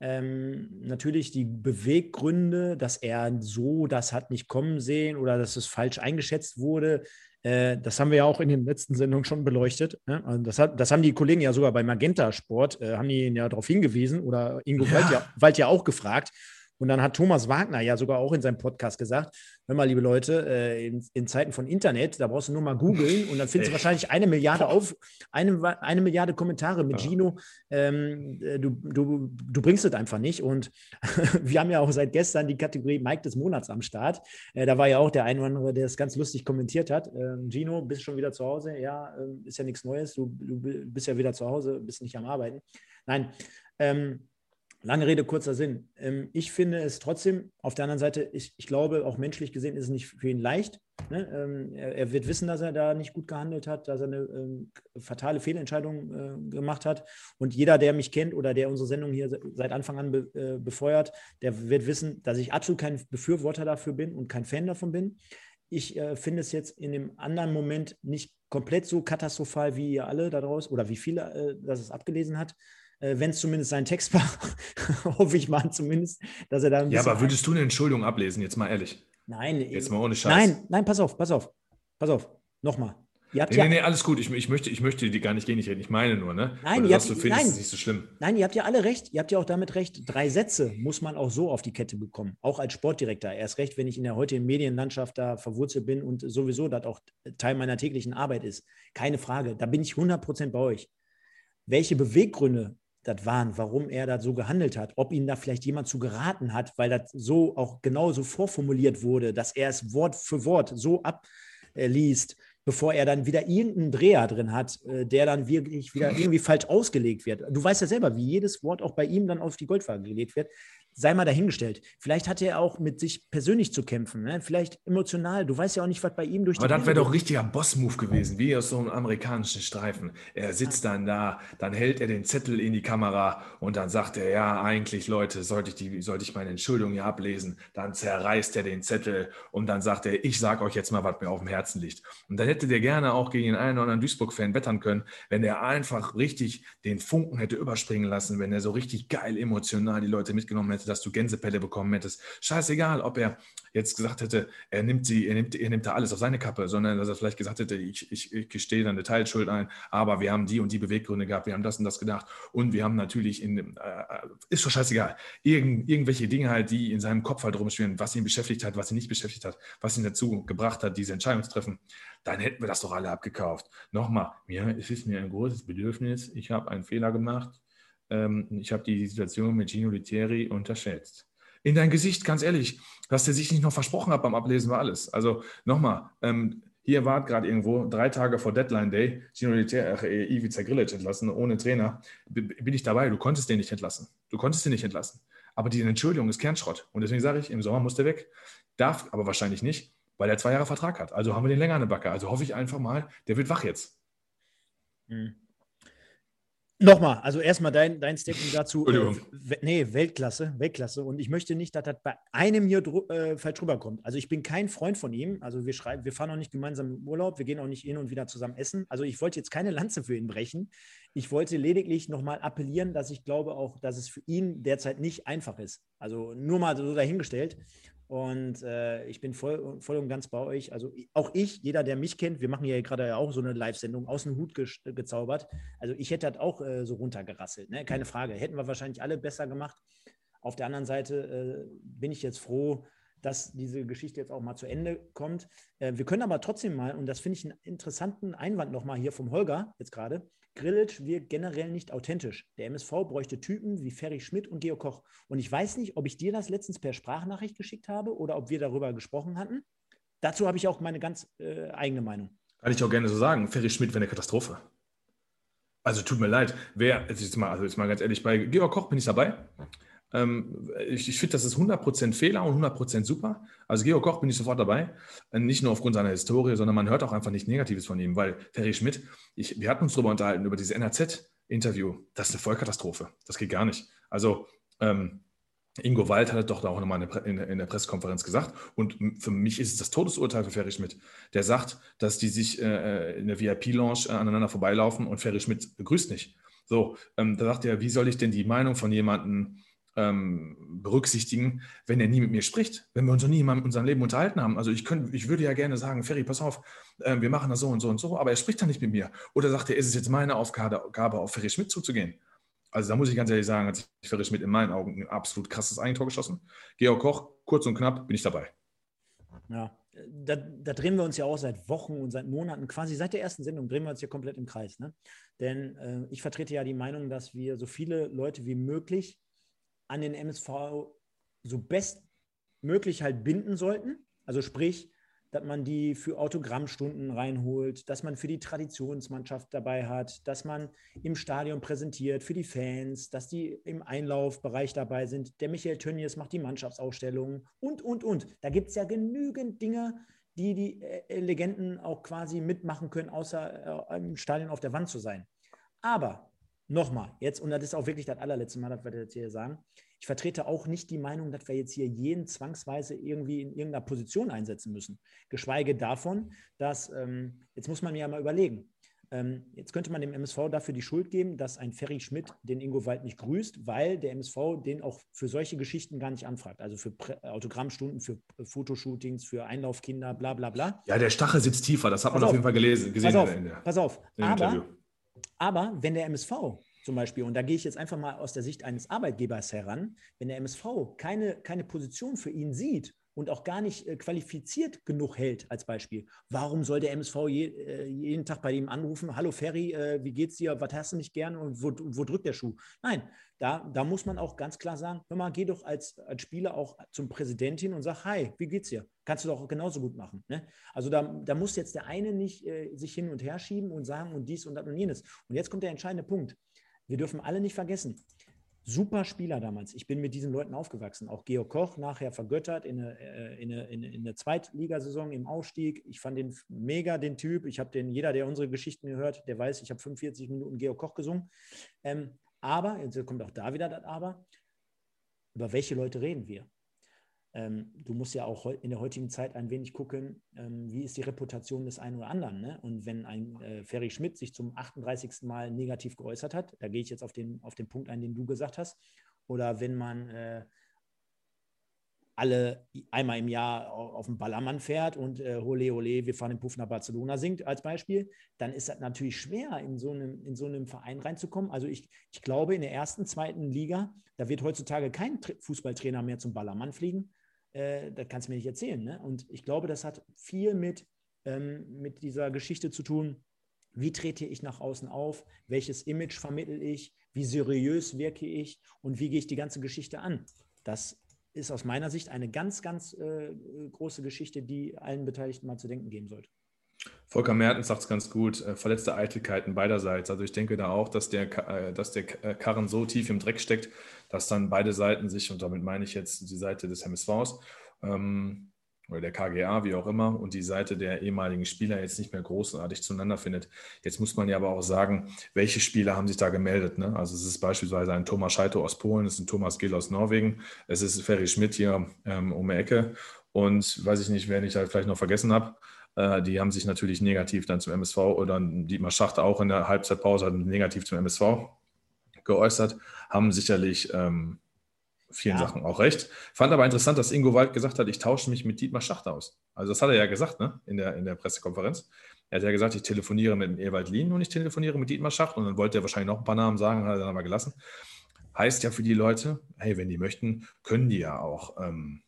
Speaker 1: Ähm, natürlich die Beweggründe, dass er so das hat nicht kommen sehen oder dass es falsch eingeschätzt wurde, äh, das haben wir ja auch in den letzten Sendungen schon beleuchtet. Ne? Also das, hat, das, haben die Kollegen ja sogar bei Magenta Sport, äh, haben die ihn ja darauf hingewiesen oder Ingo ja. Wald, ja, Wald ja auch gefragt. Und dann hat Thomas Wagner ja sogar auch in seinem Podcast gesagt, hör mal, liebe Leute, äh, in, in, Zeiten von Internet, da brauchst du nur mal googeln und dann findest du wahrscheinlich eine Milliarde auf, eine, eine Milliarde Kommentare mit. Gino. Ähm, äh, du, du, du bringst es einfach nicht. Und wir haben ja auch seit gestern die Kategorie Mike des Monats am Start. Äh, da war ja auch der ein oder andere, der es ganz lustig kommentiert hat. Ähm, Gino, bist schon wieder zu Hause? Ja, ähm, ist ja nichts Neues. Du, du bist ja wieder zu Hause, bist nicht am Arbeiten. Nein. Ähm, Lange Rede, kurzer Sinn. Ähm, ich finde es trotzdem, auf der anderen Seite, ich, ich glaube, auch menschlich gesehen ist es nicht für ihn leicht. Ne? Ähm, er, wird wissen, dass er da nicht gut gehandelt hat, dass er eine ähm, fatale Fehlentscheidung äh, gemacht hat. Und jeder, der mich kennt oder der unsere Sendung hier seit Anfang an äh, befeuert, der wird wissen, dass ich absolut kein Befürworter dafür bin und kein Fan davon bin. Ich äh, finde es jetzt in dem anderen Moment nicht komplett so katastrophal wie ihr alle daraus oder wie viele, dass es abgelesen hat wenn es zumindest sein Text war, hoffe ich mal zumindest, dass er da
Speaker 2: ein. Ja, aber würdest du eine Entschuldigung ablesen, jetzt mal ehrlich?
Speaker 1: Nein.
Speaker 2: Jetzt mal ohne Scheiß.
Speaker 1: Nein, nein, pass auf, pass auf. Pass auf. Nochmal.
Speaker 2: Ihr habt nee, ja, nee, nee, alles gut. Ich, ich, möchte, ich möchte die gar nicht gegen dich reden. Ich meine nur, ne?
Speaker 1: Nein, ihr
Speaker 2: habt, du findest nein, es nicht so schlimm.
Speaker 1: Nein, ihr habt ja alle recht. Ihr habt ja auch damit recht. Drei Sätze muss man auch so auf die Kette bekommen. Auch als Sportdirektor. Erst recht, wenn ich in der heutigen Medienlandschaft da verwurzelt bin und sowieso das auch Teil meiner täglichen Arbeit ist. Keine Frage. Da bin ich 100% bei euch. Welche Beweggründe das waren, warum er da so gehandelt hat, ob ihm da vielleicht jemand zu geraten hat, weil das so auch genauso vorformuliert wurde, dass er es Wort für Wort so abliest, bevor er dann wieder irgendeinen Dreher drin hat, äh, der dann wirklich wieder irgendwie falsch ausgelegt wird. Du weißt ja selber, wie jedes Wort auch bei ihm dann auf die Goldwaage gelegt wird sei mal dahingestellt. Vielleicht hat er auch mit sich persönlich zu kämpfen, ne? vielleicht emotional. Du weißt ja auch nicht, was bei ihm durch
Speaker 2: Aber das wäre doch richtiger Boss-Move gewesen, wie aus so einem amerikanischen Streifen. Er sitzt dann da, dann hält er den Zettel in die Kamera und dann sagt er, ja, eigentlich, Leute, sollte ich, die, sollte ich meine Entschuldigung hier ablesen. Dann zerreißt er den Zettel und dann sagt er, ich sage euch jetzt mal, was mir auf dem Herzen liegt. Und dann hätte der gerne auch gegen den einen oder anderen Duisburg-Fan wettern können, wenn er einfach richtig den Funken hätte überspringen lassen, wenn er so richtig geil emotional die Leute mitgenommen hätte hätte, dass du Gänsepelle bekommen hättest. Scheißegal, ob er jetzt gesagt hätte, er nimmt sie, er nimmt, er nimmt da alles auf seine Kappe, sondern dass er vielleicht gesagt hätte, ich, ich, ich gestehe eine Teilschuld ein, aber wir haben die und die Beweggründe gehabt, wir haben das und das gedacht und wir haben natürlich in, äh, ist schon scheißegal, Irgend, irgendwelche Dinge halt, die in seinem Kopf halt rumschwirren, was ihn beschäftigt hat, was ihn nicht beschäftigt hat, was ihn dazu gebracht hat, diese Entscheidung zu treffen, dann hätten wir das doch alle abgekauft. Nochmal, mir, es ist mir ein großes Bedürfnis, ich habe einen Fehler gemacht, ähm, ich habe die Situation mit Gino Litieri unterschätzt. In dein Gesicht, ganz ehrlich, dass der sich nicht noch versprochen hat beim Ablesen, war alles. Also nochmal, ähm, hier war gerade irgendwo, drei Tage vor Deadline Day, Gino Litieri, äh, Ivica Grilic entlassen, ohne Trainer. bin ich dabei, du konntest den nicht entlassen. Du konntest den nicht entlassen. Aber diese Entschuldigung ist Kernschrott. Und deswegen sage ich, im Sommer muss der weg. Darf aber wahrscheinlich nicht, weil er zwei Jahre Vertrag hat. Also haben wir den länger an der Backe. Also hoffe ich einfach mal, der wird wach jetzt.
Speaker 1: Mhm. Nochmal, also erstmal dein, dein Statement dazu. Äh, nee, Weltklasse, Weltklasse. Und ich möchte nicht, dass das bei einem hier äh, falsch rüberkommt. Also ich bin kein Freund von ihm. Also wir schreiben, wir fahren auch nicht gemeinsam im Urlaub, wir gehen auch nicht hin und wieder zusammen essen. Also ich wollte jetzt keine Lanze für ihn brechen. Ich wollte lediglich nochmal appellieren, dass ich glaube auch, dass es für ihn derzeit nicht einfach ist. Also nur mal so dahingestellt. Und äh, ich bin voll, voll und ganz bei euch. Also auch ich, jeder, der mich kennt, wir machen ja gerade ja auch so eine Live-Sendung aus dem Hut ge gezaubert. Also ich hätte das auch äh, so runtergerasselt, ne? keine Frage. Hätten wir wahrscheinlich alle besser gemacht. Auf der anderen Seite äh, bin ich jetzt froh, dass diese Geschichte jetzt auch mal zu Ende kommt. Äh, wir können aber trotzdem mal, und das finde ich einen interessanten Einwand nochmal hier vom Holger jetzt gerade, Grillitsch wirkt generell nicht authentisch. Der MSV bräuchte Typen wie Ferry Schmidt und Georg Koch. Und ich weiß nicht, ob ich dir das letztens per Sprachnachricht geschickt habe oder ob wir darüber gesprochen hatten. Dazu habe ich auch meine ganz äh, eigene Meinung.
Speaker 2: Kann ich auch gerne so sagen. Ferry Schmidt wäre eine Katastrophe. Also tut mir leid. Wer, jetzt mal, also jetzt mal ganz ehrlich, bei Georg Koch bin ich dabei. Ähm, ich, ich finde, das ist 100% Fehler und 100% super. Also Georg Koch bin ich sofort dabei. Äh, nicht nur aufgrund seiner Historie, sondern man hört auch einfach nicht Negatives von ihm, weil Ferry Schmidt, ich, wir hatten uns darüber unterhalten, über dieses NRZ-Interview. Das ist eine Vollkatastrophe. Das geht gar nicht. Also ähm, Ingo Wald hat es doch da auch nochmal in, in, der Pressekonferenz gesagt. Und für mich ist es das Todesurteil für Ferry Schmidt. Der sagt, dass die sich äh, äh in der VIP-Lounge äh, aneinander vorbeilaufen und Ferry Schmidt begrüßt nicht. So, ähm, da sagt er, wie soll ich denn die Meinung von jemandem ähm, berücksichtigen, wenn er nie mit mir spricht, wenn wir uns noch nie in unserem Leben unterhalten haben. Also ich, könnte, ich würde ja gerne sagen, Ferry, pass auf, äh, wir machen das so und so und so, aber er spricht dann nicht mit mir. Oder sagt er, ist es jetzt meine Aufgabe, auf Ferry Schmidt zuzugehen? Also da muss ich ganz ehrlich sagen, hat sich Ferry Schmidt in meinen Augen ein absolut krasses Eigentor geschossen. Georg Koch, kurz und knapp, bin ich dabei.
Speaker 1: Ja, da, da, drehen wir uns ja auch seit Wochen und seit Monaten, quasi seit der ersten Sendung, drehen wir uns hier komplett im Kreis. Ne? Denn äh, ich vertrete ja die Meinung, dass wir so viele Leute wie möglich an den MSV so bestmöglich halt binden sollten. Also sprich, dass man die für Autogrammstunden reinholt, dass man für die Traditionsmannschaft dabei hat, dass man im Stadion präsentiert für die Fans, dass die im Einlaufbereich dabei sind. Der Michael Tönnies macht die Mannschaftsausstellungen und, und, und. Da gibt es ja genügend Dinge, die die äh, Legenden auch quasi mitmachen können, außer äh, im Stadion auf der Wand zu sein. Aber nochmal, jetzt, und das ist auch wirklich das allerletzte Mal, dass wir das jetzt hier sagen, ich vertrete auch nicht die Meinung, dass wir jetzt hier jeden zwangsweise irgendwie in irgendeiner Position einsetzen müssen. Geschweige davon, dass, ähm, jetzt muss man ja mal überlegen, ähm, jetzt könnte man dem MSV dafür die Schuld geben, dass ein Ferry Schmidt den Ingo Wald nicht grüßt, weil der MSV den auch für solche Geschichten gar nicht anfragt. Also für Prä Autogrammstunden, für Fotoshootings, für Einlaufkinder, bla bla bla.
Speaker 2: Ja, der Stachel sitzt tiefer, das hat pass man auf, auf jeden Fall gelesen, gesehen.
Speaker 1: Pass auf, pass auf. Aber, aber wenn der MSV zum Beispiel, und da gehe ich jetzt einfach mal aus der Sicht eines Arbeitgebers heran, wenn der MSV keine, keine Position für ihn sieht und auch gar nicht äh, qualifiziert genug hält, als Beispiel, warum soll der MSV je, äh, jeden Tag bei ihm anrufen, hallo Ferry, äh, wie geht's dir, was hast du nicht gern und wo, wo drückt der Schuh? Nein, da, da muss man auch ganz klar sagen, hör mal, geh doch als, als Spieler auch zum Präsidentin und sag, hi, wie geht's dir? Kannst du doch genauso gut machen. Ne? Also da, da muss jetzt der eine nicht äh, sich hin und her schieben und sagen und dies und das und jenes. Und jetzt kommt der entscheidende Punkt wir dürfen alle nicht vergessen, super Spieler damals. Ich bin mit diesen Leuten aufgewachsen. Auch Georg Koch nachher vergöttert in eine, äh, in eine, in eine Zweitligasaison im Aufstieg. Ich fand den mega, den Typ. Ich habe den, jeder, der unsere Geschichten gehört, der weiß, ich habe 45 Minuten Georg Koch gesungen. Ähm, aber, jetzt kommt auch da wieder das Aber, über welche Leute reden wir? Ähm, du musst ja auch in der heutigen Zeit ein wenig gucken, ähm, wie ist die Reputation des einen oder anderen. Ne? Und wenn ein äh, Ferry Schmidt sich zum 38. Mal negativ geäußert hat, da gehe ich jetzt auf den, auf den Punkt ein, den du gesagt hast, oder wenn man äh, alle einmal im Jahr auf den Ballermann fährt und äh, Ole Ole, wir fahren den Puff nach Barcelona singt als Beispiel, dann ist das natürlich schwer, in so einem, in so einem Verein reinzukommen. Also ich, ich glaube, in der ersten, zweiten Liga, da wird heutzutage kein Fußballtrainer mehr zum Ballermann fliegen, äh, das kannst du mir nicht erzählen. Ne? Und ich glaube, das hat viel mit, ähm, mit dieser Geschichte zu tun. Wie trete ich nach außen auf? Welches Image vermittel ich? Wie seriös wirke ich? Und wie gehe ich die ganze Geschichte an? Das ist aus meiner Sicht eine ganz, ganz äh, große Geschichte, die allen Beteiligten mal zu denken geben sollte.
Speaker 2: Volker Mertens sagt es ganz gut, äh, verletzte Eitelkeiten beiderseits. Also ich denke da auch, dass der, äh, dass der äh, Karren so tief im Dreck steckt, dass dann beide Seiten sich, und damit meine ich jetzt die Seite des MSVs ähm, oder der KGA, wie auch immer, und die Seite der ehemaligen Spieler jetzt nicht mehr großartig zueinander findet. Jetzt muss man ja aber auch sagen, welche Spieler haben sich da gemeldet. Ne? Also es ist beispielsweise ein Thomas Scheito aus Polen, es ist ein Thomas Gill aus Norwegen, es ist Ferry Schmidt hier ähm, um die Ecke und weiß ich nicht, wen ich da vielleicht noch vergessen habe. Äh, die haben sich natürlich negativ dann zum MSV oder Dietmar Schacht auch in der Halbzeitpause negativ zum MSV geäußert, haben sicherlich ähm, vielen ja. Sachen auch recht. Fand aber interessant, dass Ingo Wald gesagt hat, ich tausche mich mit Dietmar Schacht aus. Also das hat er ja gesagt ne? in, der, in der Pressekonferenz. Er hat ja gesagt, ich telefoniere mit Ewald Lien und ich telefoniere mit Dietmar Schacht und dann wollte er wahrscheinlich noch ein paar Namen sagen, hat er dann aber gelassen. Heißt ja für die Leute, hey, wenn die möchten, können die ja auch ähm,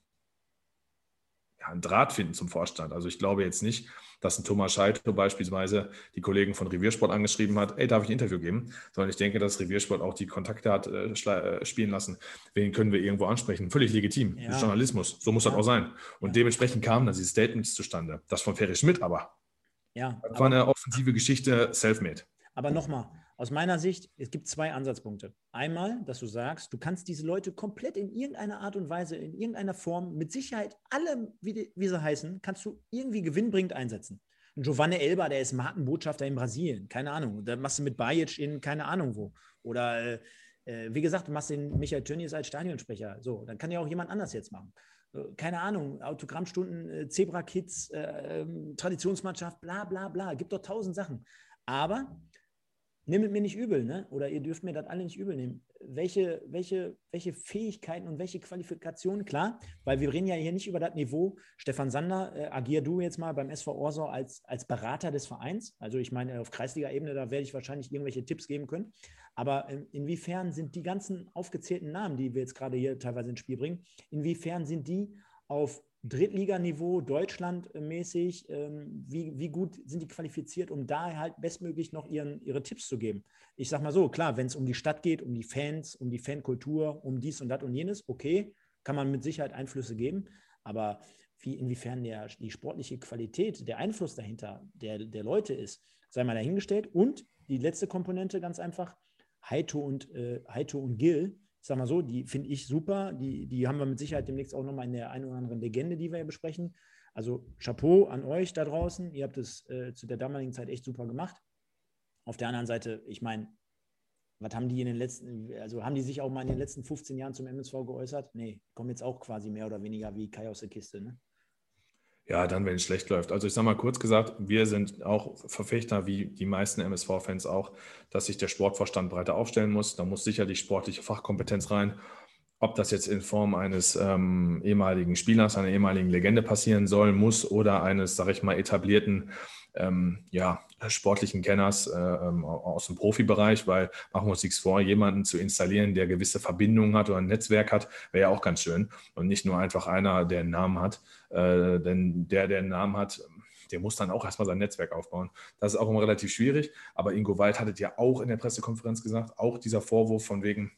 Speaker 2: ja, einen Draht finden zum Vorstand. Also ich glaube jetzt nicht, dass ein Thomas Scheito beispielsweise die Kollegen von Reviersport angeschrieben hat, ey, darf ich ein Interview geben? Sondern ich denke, dass Reviersport auch die Kontakte hat äh, äh, spielen lassen. Wen können wir irgendwo ansprechen? Völlig legitim. Ja. Journalismus. So muss ja. das auch sein. Und ja. dementsprechend kamen dann diese Statements zustande. Das von Ferry Schmidt aber.
Speaker 1: Ja.
Speaker 2: Das war eine offensive Geschichte, self-made.
Speaker 1: Aber nochmal, aus meiner Sicht, es gibt zwei Ansatzpunkte. Einmal, dass du sagst, du kannst diese Leute komplett in irgendeiner Art und Weise, in irgendeiner Form, mit Sicherheit alle, wie, wie sie heißen, kannst du irgendwie gewinnbringend einsetzen. Giovanni Elba, der ist Markenbotschafter in Brasilien, keine Ahnung. Da machst du mit Bajic in keine Ahnung wo. Oder äh, äh wie gesagt, du machst den Michael Tönnies als Stadionsprecher. So, dann kann ja auch jemand anders jetzt machen. Keine Ahnung, Autogrammstunden, äh, Zebra-Kids, äh, ähm, Traditionsmannschaft, bla bla bla. Gibt doch tausend Sachen. Aber nehmt mir nicht übel, ne? oder ihr dürft mir das alle nicht übel nehmen. Welche, welche, welche Fähigkeiten und welche Qualifikationen, klar, weil wir reden ja hier nicht über das Niveau. Stefan Sander, äh, agier du jetzt mal beim SV Orsau als, als Berater des Vereins. Also ich meine, auf Kreisliga-Ebene, da werde ich wahrscheinlich irgendwelche Tipps geben können. Aber in, inwiefern sind die ganzen aufgezählten Namen, die wir jetzt gerade hier teilweise ins Spiel bringen, inwiefern sind die auf Drittliganiveau, Deutschlandmäßig, ähm, wie, wie gut sind die qualifiziert, um da halt bestmöglich noch ihren, ihre Tipps zu geben? Ich sag mal so, klar, wenn es um die Stadt geht, um die Fans, um die Fankultur, um dies und das und jenes, okay, kann man mit Sicherheit Einflüsse geben, aber wie, inwiefern der, die sportliche Qualität, der Einfluss dahinter der, der Leute ist, sei mal dahingestellt. Und die letzte Komponente ganz einfach, Heito und, äh, Heito und Gil sag mal so, die finde ich super. Die, die haben wir mit Sicherheit demnächst auch nochmal in der einen oder anderen Legende, die wir hier besprechen. Also Chapeau an euch da draußen. Ihr habt es äh, zu der damaligen Zeit echt super gemacht. Auf der anderen Seite, ich meine, was haben die in den letzten, also haben die sich auch mal in den letzten 15 Jahren zum MSV geäußert? Nee, kommen jetzt auch quasi mehr oder weniger wie Kai aus der Kiste, ne?
Speaker 2: Ja, dann, wenn es schlecht läuft. Also ich sage mal kurz gesagt, wir sind auch Verfechter, wie die meisten MSV-Fans auch, dass sich der Sportvorstand breiter aufstellen muss. Da muss sicherlich sportliche Fachkompetenz rein. Ob das jetzt in Form eines ähm, ehemaligen Spielers, einer ehemaligen Legende passieren soll, muss oder eines, sage ich mal, etablierten ähm, ja, sportlichen Kenners äh, ähm, aus dem Profibereich, weil machen wir uns nichts vor, jemanden zu installieren, der gewisse Verbindungen hat oder ein Netzwerk hat, wäre ja auch ganz schön und nicht nur einfach einer, der einen Namen hat, äh, denn der, der einen Namen hat, der muss dann auch erstmal sein Netzwerk aufbauen. Das ist auch immer relativ schwierig, aber Ingo Wald hatte ja auch in der Pressekonferenz gesagt, auch dieser Vorwurf von wegen,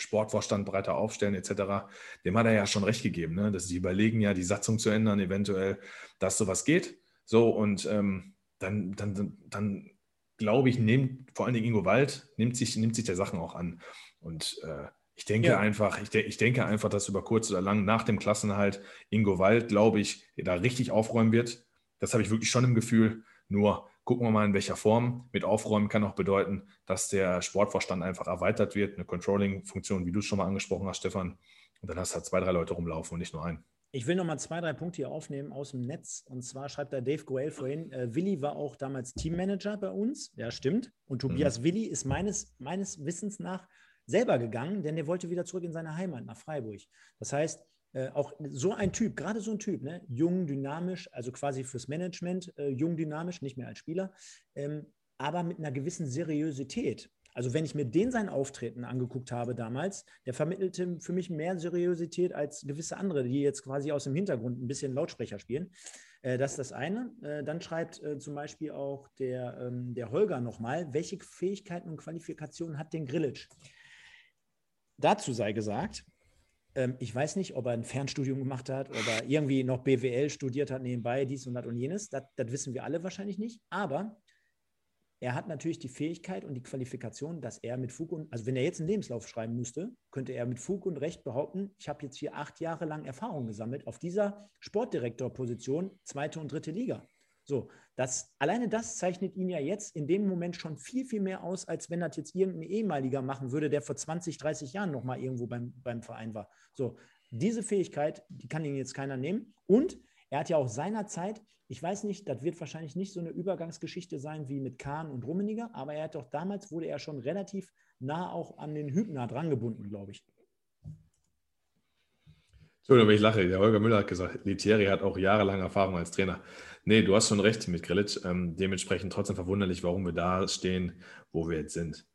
Speaker 2: Sportvorstand breiter aufstellen etc., dem hat er ja schon recht gegeben, ne? dass sie überlegen ja, die Satzung zu ändern, eventuell, dass sowas geht. So, und ähm, dann, dann, dann, glaube ich, nimmt vor allen Dingen Ingo Wald, nimmt sich, nimmt sich der Sachen auch an. Und äh, ich denke ja. einfach, ich, de ich, denke einfach, dass über kurz oder lang nach dem Klassenhalt Ingo Wald, glaube ich, da richtig aufräumen wird. Das habe ich wirklich schon im Gefühl. Nur gucken wir mal, in welcher Form. Mit Aufräumen kann auch bedeuten, dass der Sportvorstand einfach erweitert wird, eine Controlling-Funktion, wie du es schon mal angesprochen hast, Stefan. Und dann hast du halt zwei, drei Leute rumlaufen und nicht nur einen.
Speaker 1: Ich will noch mal zwei, drei Punkte hier aufnehmen aus dem Netz. Und zwar schreibt da Dave Goel vorhin, äh, Willi war auch damals Teammanager bei uns. Ja, stimmt. Und Tobias mhm. Willi ist meines, meines Wissens nach selber gegangen, denn der wollte wieder zurück in seine Heimat nach Freiburg. Das heißt, äh, auch so ein Typ, gerade so ein Typ, ne? jung, dynamisch, also quasi fürs Management, äh, jung, dynamisch, nicht mehr als Spieler, ähm, aber mit einer gewissen Seriosität. Also wenn ich mir den sein Auftreten angeguckt habe damals, der vermittelte für mich mehr Seriosität als gewisse andere, die jetzt quasi aus dem Hintergrund ein bisschen Lautsprecher spielen. Äh, das ist das eine. Äh, dann schreibt äh, zum Beispiel auch der, ähm, der Holger nochmal, welche Fähigkeiten und Qualifikationen hat den Grillitsch? Dazu sei gesagt, ähm, ich weiß nicht, ob er ein Fernstudium gemacht hat oder irgendwie noch BWL studiert hat nebenbei, dies und das und jenes. Das, das wissen wir alle wahrscheinlich nicht. Aber er hat natürlich die Fähigkeit und die Qualifikation, dass er mit Fug und, also wenn er jetzt einen Lebenslauf schreiben müsste, könnte er mit Fug und Recht behaupten, ich habe jetzt hier acht Jahre lang Erfahrung gesammelt auf dieser Sportdirektorposition, zweite und dritte Liga. So, das, alleine das zeichnet ihn ja jetzt in dem Moment schon viel, viel mehr aus, als wenn das jetzt irgendein ehemaliger machen würde, der vor 20, 30 Jahren nochmal irgendwo beim, beim Verein war. So, diese Fähigkeit, die kann ihn jetzt keiner nehmen. Und er hat ja auch seinerzeit, ich weiß nicht, das wird wahrscheinlich nicht so eine Übergangsgeschichte sein wie mit Kahn und Rummeniger, aber er hat doch damals, wurde er schon relativ nah auch an den Hübner drangebunden, glaube ich.
Speaker 2: Entschuldigung, wenn ich lache. Der Holger Müller hat gesagt, Litieri hat auch jahrelang Erfahrung als Trainer. Nee, du hast schon recht mit Grillitsch. Ähm, dementsprechend trotzdem verwunderlich, warum wir da stehen, wo wir jetzt sind.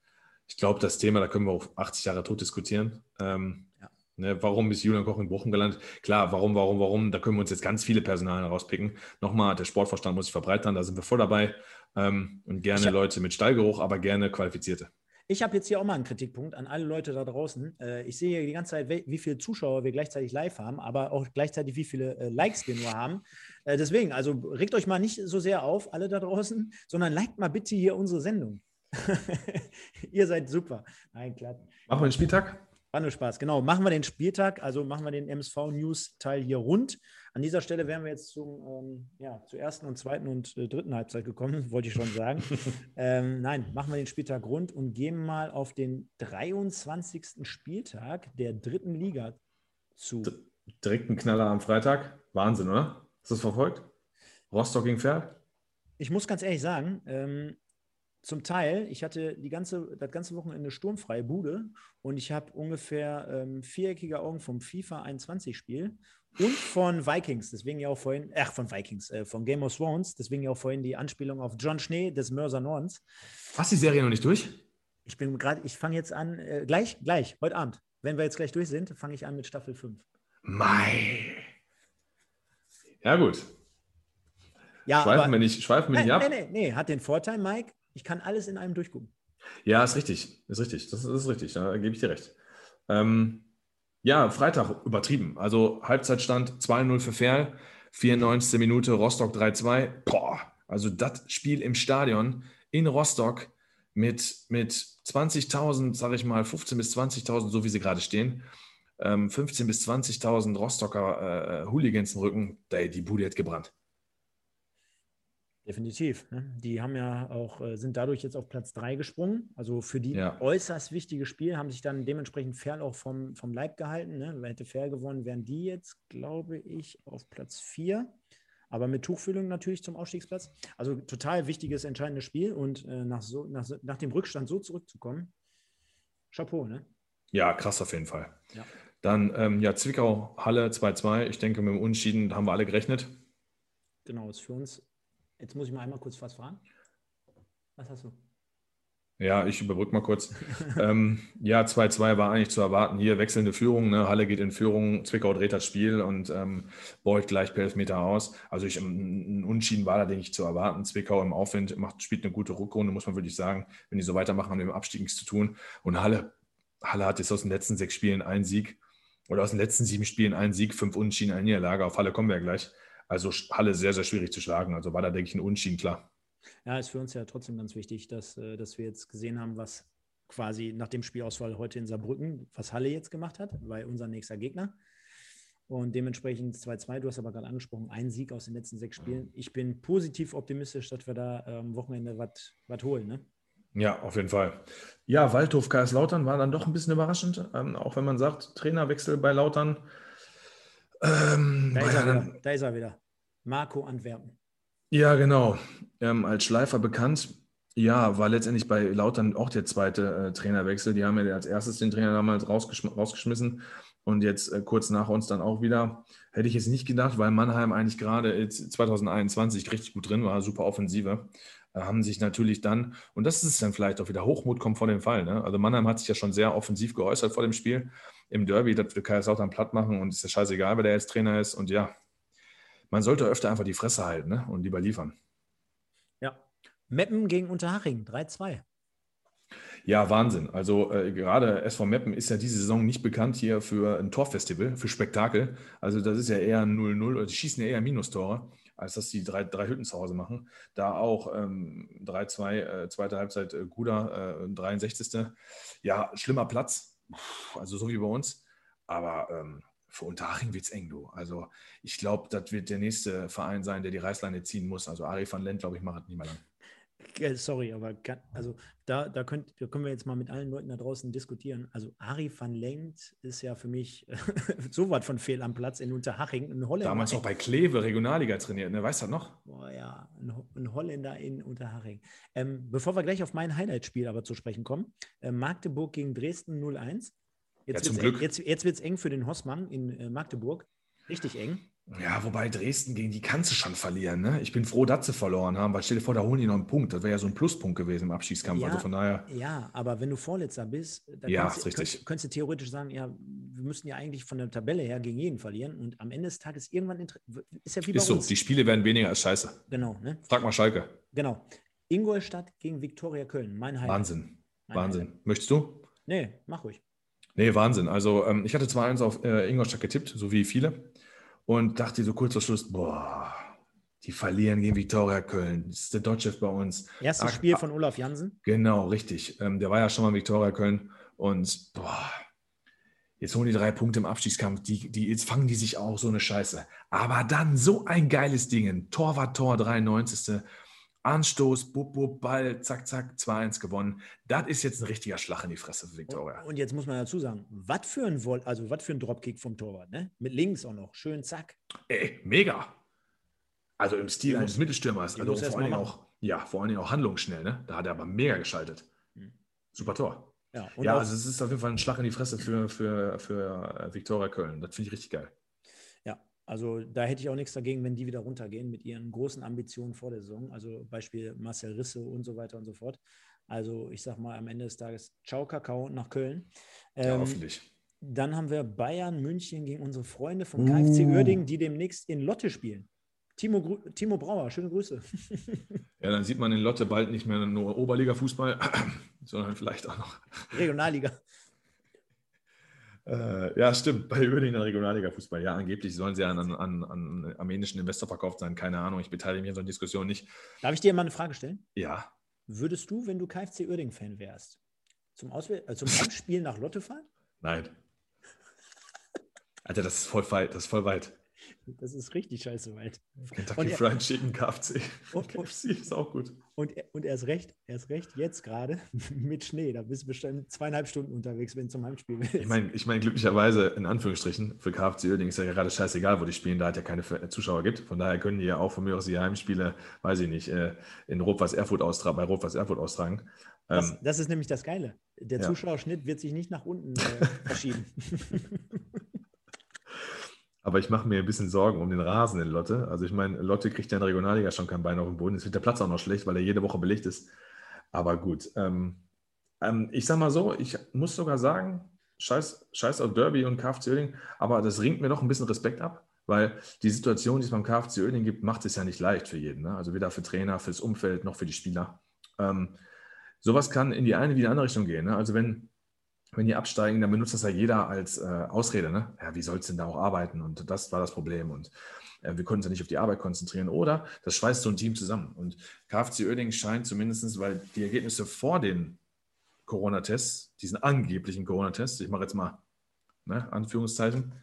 Speaker 2: Ich glaube, das Thema, da können wir auch 80 Jahre tot diskutieren. Ähm. Ne, warum ist Julian Koch in Bochum gelandet? Klar, warum, warum, warum? Da können wir uns jetzt ganz viele Personalien rauspicken. Nochmal, der Sportvorstand muss sich verbreitern, da sind wir voll dabei. Ähm, und gerne hab, Leute mit Stallgeruch, aber gerne qualifizierte.
Speaker 1: Ich habe jetzt hier auch mal einen Kritikpunkt an alle Leute da draußen. Äh, ich sehe hier die ganze Zeit, wie viele Zuschauer wir gleichzeitig live haben, aber auch gleichzeitig, wie viele äh, Likes wir nur haben. Äh, deswegen, also regt euch mal nicht so sehr auf, alle da draußen, sondern liked mal bitte hier unsere Sendung. Ihr seid super. Nein, klar.
Speaker 2: Machen wir den Spieltag?
Speaker 1: War nur Spaß. Genau, machen wir den Spieltag, also machen wir den MSV-News-Teil hier rund. An dieser Stelle wären wir jetzt zum, ähm, ja, zur ersten und zweiten und äh, dritten Halbzeit gekommen, wollte ich schon sagen. ähm, nein, machen wir den Spieltag rund und gehen mal auf den 23. Spieltag der dritten Liga zu. D
Speaker 2: direkt ein Knaller am Freitag. Wahnsinn, oder? Hast du das verfolgt? Rostock gegen Pferd?
Speaker 1: Ich muss ganz ehrlich sagen, ähm, zum Teil, ich hatte die ganze, das ganze Wochenende sturmfreie Bude und ich habe ungefähr ähm, viereckige Augen vom FIFA 21-Spiel und von Vikings, deswegen ja auch vorhin, ach, von Vikings, äh, von Game of Thrones, deswegen ja auch vorhin die Anspielung auf John Schnee des Mörser Nordens.
Speaker 2: Hast die Serie noch nicht durch?
Speaker 1: Ich bin gerade, ich fange jetzt an, äh, gleich, gleich, heute Abend. Wenn wir jetzt gleich durch sind, fange ich an mit Staffel 5.
Speaker 2: Mei. Ja, gut.
Speaker 1: Ja,
Speaker 2: schweifen
Speaker 1: aber,
Speaker 2: wir nicht, schweifen wir
Speaker 1: nee,
Speaker 2: nicht ab.
Speaker 1: Nee, nee, nee, hat den Vorteil, Mike, ich kann alles in einem durchgucken.
Speaker 2: Ja, ist richtig. Ist richtig. Das ist, richtig. Da gebe ich dir recht. Ähm, ja, Freitag übertrieben. Also Halbzeitstand 2-0 für Ferl, 94. Minute Rostock 3-2. Boah, also das Spiel im Stadion in Rostock mit, mit 20.000, sage ich mal, 15.000 bis 20.000, so wie sie gerade stehen. Ähm, 15.000 bis 20.000 Rostocker äh, Hooligans im Rücken. Die Bude hat gebrannt.
Speaker 1: Definitiv. Ne? Die haben ja auch, äh, sind dadurch jetzt auf Platz 3 gesprungen. Also für die
Speaker 2: ja.
Speaker 1: äußerst wichtige Spiel haben sich dann dementsprechend Ferl auch vom, vom Leib gehalten. Ne? Hätte Ferl gewonnen, wären die jetzt, glaube ich, auf Platz 4. Aber mit Tuchfüllung natürlich zum Ausstiegsplatz. Also total wichtiges, entscheidendes Spiel. Und äh, nach, so, nach, nach dem Rückstand so zurückzukommen, Chapeau, ne?
Speaker 2: Ja, krass auf jeden Fall.
Speaker 1: Ja.
Speaker 2: Dann, ähm, ja, Zwickau, Halle 2-2. Ich denke, mit dem Unschieden haben wir alle gerechnet.
Speaker 1: Genau, ist für uns Jetzt muss ich mal einmal kurz was fragen. Was hast du?
Speaker 2: Ja, ich überbrücke mal kurz. ähm, ja, 2-2 war eigentlich zu erwarten. Hier wechselnde Führung. Ne? Halle geht in Führung, Zwickau dreht das Spiel und ähm, Beuth gleich per Elfmeter aus. Also ich, ein Unschieden war da, denke ich, zu erwarten. Zwickau im Aufwind macht, spielt eine gute Rückrunde, muss man wirklich sagen. Wenn die so weitermachen, haben wir dem Abstieg nichts zu tun. Und Halle, Halle hat jetzt aus den letzten sechs Spielen einen Sieg oder aus den letzten sieben Spielen einen Sieg, fünf Unschieden, eine Niederlage. Auf Halle kommen wir ja gleich. Also Halle sehr, sehr schwierig zu schlagen. Also war da, denke ich, ein Unschieden klar.
Speaker 1: Ja, ist für uns ja trotzdem ganz wichtig, dass, äh, dass wir jetzt gesehen haben, was quasi nach dem Spielausfall heute in Saarbrücken, was Halle jetzt gemacht hat, weil unser nächster Gegner. Und dementsprechend 2-2, du hast aber gerade angesprochen, ein Sieg aus den letzten sechs Spielen. Ich bin positiv optimistisch, dass wir da am ähm, Wochenende was holen. Ne?
Speaker 2: Ja, auf jeden Fall. Ja, Waldhof Kaiserslautern war dann doch ein bisschen überraschend, ähm, auch wenn man sagt, Trainerwechsel bei Lautern.
Speaker 1: Ähm, da, ist wieder, da, ist er wieder, Marco Antwerpen.
Speaker 2: Ja, genau. Ähm, als Schleifer bekannt. Ja, war letztendlich bei Lautern auch der zweite äh, Trainerwechsel. Die haben ja als erstes den Trainer damals rausgeschm rausgeschmissen und jetzt äh, kurz nach uns dann auch wieder. Hätte ich jetzt nicht gedacht, weil Mannheim eigentlich gerade 2021 richtig gut drin war, super Offensive. Äh, haben sich natürlich dann, und das ist dann vielleicht auch wieder Hochmut kommt vor dem Fall. Ne? Also Mannheim hat sich ja schon sehr offensiv geäußert vor dem Spiel im Derby, das will Kaiserslautern platt machen und ist ja scheißegal, wer der jetzt Trainer ist. Und ja, man sollte öfter einfach die Fresse halten ne? und lieber liefern.
Speaker 1: Ja. Meppen gegen Unterhaching, 3-2.
Speaker 2: Ja, Wahnsinn. Also äh, gerade SV Meppen ist ja diese Saison nicht bekannt hier für ein Torfestival, für Spektakel. Also das ist ja eher 0-0, oder die schießen ja eher Minustore, als dass die drei, drei Hütten zu Hause machen. Da auch ähm, 3-2, äh, zweite Halbzeit äh, Guda, äh, 63. Ja, schlimmer Platz also so wie bei uns. Aber ähm, für Unterhaching wird es eng, du. Also ich glaube, das wird der nächste Verein sein, der die Reißleine ziehen muss. Also Ari van Lent, glaube ich, macht nicht mehr lang.
Speaker 1: Sorry, aber kann, also da, da, könnt, da können wir jetzt mal mit allen Leuten da draußen diskutieren. Also Ari van Lengt ist ja für mich so was von fehl am Platz in Unterhaching. Ein
Speaker 2: Holländer. Damals auch bei Kleve Regionalliga trainiert, ne? Weißt du das noch?
Speaker 1: Boah, ja, ein, ein Holländer in Unterhaching. Ähm, bevor wir gleich auf mein Highlight-Spiel aber zu sprechen kommen, äh, Magdeburg gegen Dresden 0-1. Jetzt ja, Glück. Eng, jetzt jetzt wird es eng für den Hossmann in äh, Magdeburg. Richtig eng.
Speaker 2: Ja, wobei Dresden gegen die kannst du schon verlieren. Ne? Ich bin froh, dass sie verloren haben, weil stell dir vor, da holen die noch einen Punkt. Das wäre ja so ein Pluspunkt gewesen im Abschießkampf.
Speaker 1: Ja,
Speaker 2: also von daher.
Speaker 1: Ja, aber wenn du Vorletzter bist, dann
Speaker 2: ja,
Speaker 1: könntest, könntest, könntest, du theoretisch sagen, ja, wir müssten ja eigentlich von der Tabelle her gegen jeden verlieren. Und am Ende des Tages irgendwann ist ja wie bei
Speaker 2: Ist so,
Speaker 1: uns.
Speaker 2: die Spiele werden weniger als scheiße.
Speaker 1: Genau. Ne?
Speaker 2: Frag mal Schalke.
Speaker 1: Genau. Ingolstadt gegen Viktoria Köln, mein Highlight.
Speaker 2: Wahnsinn. Mein Wahnsinn. Highlight. Möchtest du?
Speaker 1: Nee, mach ruhig.
Speaker 2: Nee, Wahnsinn. Also ähm, ich hatte zwar eins auf äh, Ingolstadt getippt, so wie viele und dachte so kurz vor Schluss, boah, Die verlieren gegen Viktoria Köln. Das ist der Deutschchef bei uns.
Speaker 1: Erstes Ach, Spiel von Olaf Jansen.
Speaker 2: Genau, richtig. Ähm, der war ja schon mal in Viktoria Köln. Und boah, jetzt holen die drei Punkte im Abstiegskampf. Die, die, jetzt fangen die sich auch so eine Scheiße. Aber dann so ein geiles Ding. Torwart-Tor, 93. Anstoß, bub, bub, Ball, zack, zack, 2-1 gewonnen. Das ist jetzt ein richtiger Schlag in die Fresse für Viktoria.
Speaker 1: Und, jetzt muss man dazu sagen, was für ein Vol also was für ein Dropkick vom Torwart, ne? Mit links auch noch, schön zack.
Speaker 2: Ey, mega. Also im Stil eines Mittelstürmers. Also vor allen Dingen auch, ja, vor allen Dingen auch handlungsschnell, ne? Da hat er aber mega geschaltet. Hm. Super Tor. Ja, ja also es ist auf jeden Fall ein Schlag in die Fresse für, für, für äh, Viktoria Köln. Das finde ich richtig geil.
Speaker 1: Also da hätte ich auch nichts dagegen, wenn die wieder runtergehen mit ihren großen Ambitionen vor der Saison. Also Beispiel Marcel Risse und so weiter und so fort. Also ich sag mal am Ende des Tages, ciao Kakao nach Köln.
Speaker 2: Ähm, ja, hoffentlich.
Speaker 1: Dann haben wir Bayern München gegen unsere Freunde vom KfC uh. Uerdingen, die demnächst in Lotte spielen. Timo, Timo Brauer, schöne Grüße.
Speaker 2: Ja, dann sieht man in Lotte bald nicht mehr nur Oberliga-Fußball, sondern vielleicht auch noch
Speaker 1: Regionalliga.
Speaker 2: Äh, ja, stimmt. Bei Uerdingen Regionalliga-Fußball. Ja, angeblich sollen sie an, an, an armenischen Investor verkauft sein. Keine Ahnung. Ich beteilige mich an so einer Diskussion nicht.
Speaker 1: Darf ich dir mal eine Frage stellen?
Speaker 2: Ja.
Speaker 1: Würdest du, wenn du KfC Uerdingen-Fan wärst, zum, Auswähl äh, zum Heimspiel nach Lotte fahren?
Speaker 2: Nein. Alter, das ist voll weit. Das ist voll weit.
Speaker 1: Das ist richtig scheiße weit.
Speaker 2: Kentucky er, Fried Chicken KFC. Und, KFC ist auch gut.
Speaker 1: Und, und er ist recht, er ist recht jetzt gerade mit Schnee. Da bist du bestimmt zweieinhalb Stunden unterwegs, wenn du zum Heimspiel willst.
Speaker 2: Ich meine, ich mein, glücklicherweise, in Anführungsstrichen, für KFC Oerding ist ja gerade scheißegal, wo die spielen, da hat ja keine Zuschauer gibt. Von daher können die ja auch von mir aus die Heimspiele, weiß ich nicht, äh, in Rot-Weiß Erfurt austragen, bei Rot-Weiß Erfurt austragen.
Speaker 1: Das, ähm, das, ist nämlich das Geile. Der ja. Zuschauerschnitt wird sich nicht nach unten äh, verschieben.
Speaker 2: Aber ich mache mir ein bisschen Sorgen um den Rasen in Lotte. Also ich meine, Lotte kriegt ja in der Regionalliga schon kein Bein auf den Boden. Jetzt wird der Platz auch noch schlecht, weil er jede Woche belegt ist. Aber gut. Ähm, ähm, ich sage mal so, ich muss sogar sagen, scheiß, scheiß auf Derby und KFC Oerding, aber das ringt mir doch ein bisschen Respekt ab, weil die Situation, die es beim KFC Oerding gibt, macht es ja nicht leicht für jeden. Ne? Also weder für Trainer, fürs Umfeld, noch für die Spieler. Ähm, sowas kann in die eine wie die andere Richtung gehen. Ne? Also wenn wenn die absteigen, dann benutzt das ja jeder als äh, Ausrede. Ne? Ja, wie soll es denn da auch arbeiten? Und das war das Problem. Und äh, wir konnten uns ja nicht auf die Arbeit konzentrieren. Oder das schweißt so ein Team zusammen. Und KFC Oerding scheint zumindest, weil die Ergebnisse vor den Corona-Tests, diesen angeblichen Corona-Tests, ich mache jetzt mal ne, Anführungszeichen,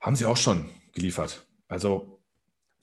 Speaker 2: haben sie auch schon geliefert. Also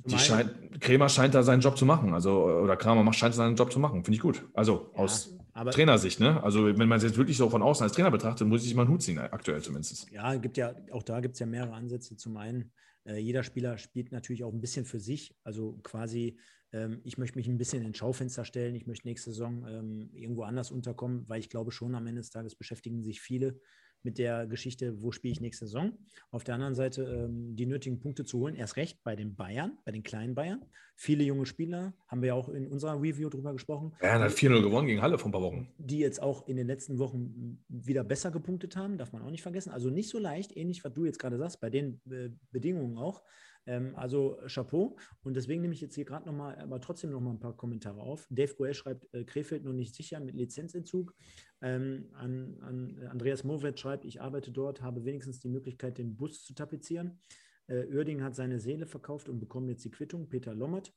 Speaker 2: die scheint, Krämer scheint da seinen Job zu machen. Also, oder Kramer scheint seinen Job zu machen. Finde ich gut. Also ja, aus Trainersicht, ne? Also, wenn man es jetzt wirklich so von außen als Trainer betrachtet, muss ich mal einen Hut ziehen, aktuell zumindest.
Speaker 1: Ja, gibt ja, auch da gibt es ja mehrere Ansätze. Zum einen, äh, jeder Spieler spielt natürlich auch ein bisschen für sich. Also quasi, ähm, ich möchte mich ein bisschen ins Schaufenster stellen, ich möchte nächste Saison ähm, irgendwo anders unterkommen, weil ich glaube schon am Ende des Tages beschäftigen sich viele mit der Geschichte, wo spiele ich nächste Saison. Auf der anderen Seite ähm, die nötigen Punkte zu holen. Erst recht bei den Bayern, bei den kleinen Bayern. Viele junge Spieler, haben wir ja auch in unserer Review drüber gesprochen.
Speaker 2: Bayern hat 4-0 gewonnen gegen Halle vor ein paar Wochen.
Speaker 1: Die jetzt auch in den letzten Wochen wieder besser gepunktet haben, darf man auch nicht vergessen. Also nicht so leicht, ähnlich was du jetzt gerade sagst, bei den äh, Bedingungen auch. Ähm, also Chapeau. Und deswegen nehme ich jetzt hier gerade nochmal, aber trotzdem nochmal ein paar Kommentare auf. Dave Goel schreibt, äh, Krefeld noch nicht sicher mit Lizenzentzug. Ähm, an, an Andreas Mowet schreibt, ich arbeite dort, habe wenigstens die Möglichkeit, den Bus zu tapezieren. Äh, Oerding hat seine Seele verkauft und bekommt jetzt die Quittung. Peter Lommert.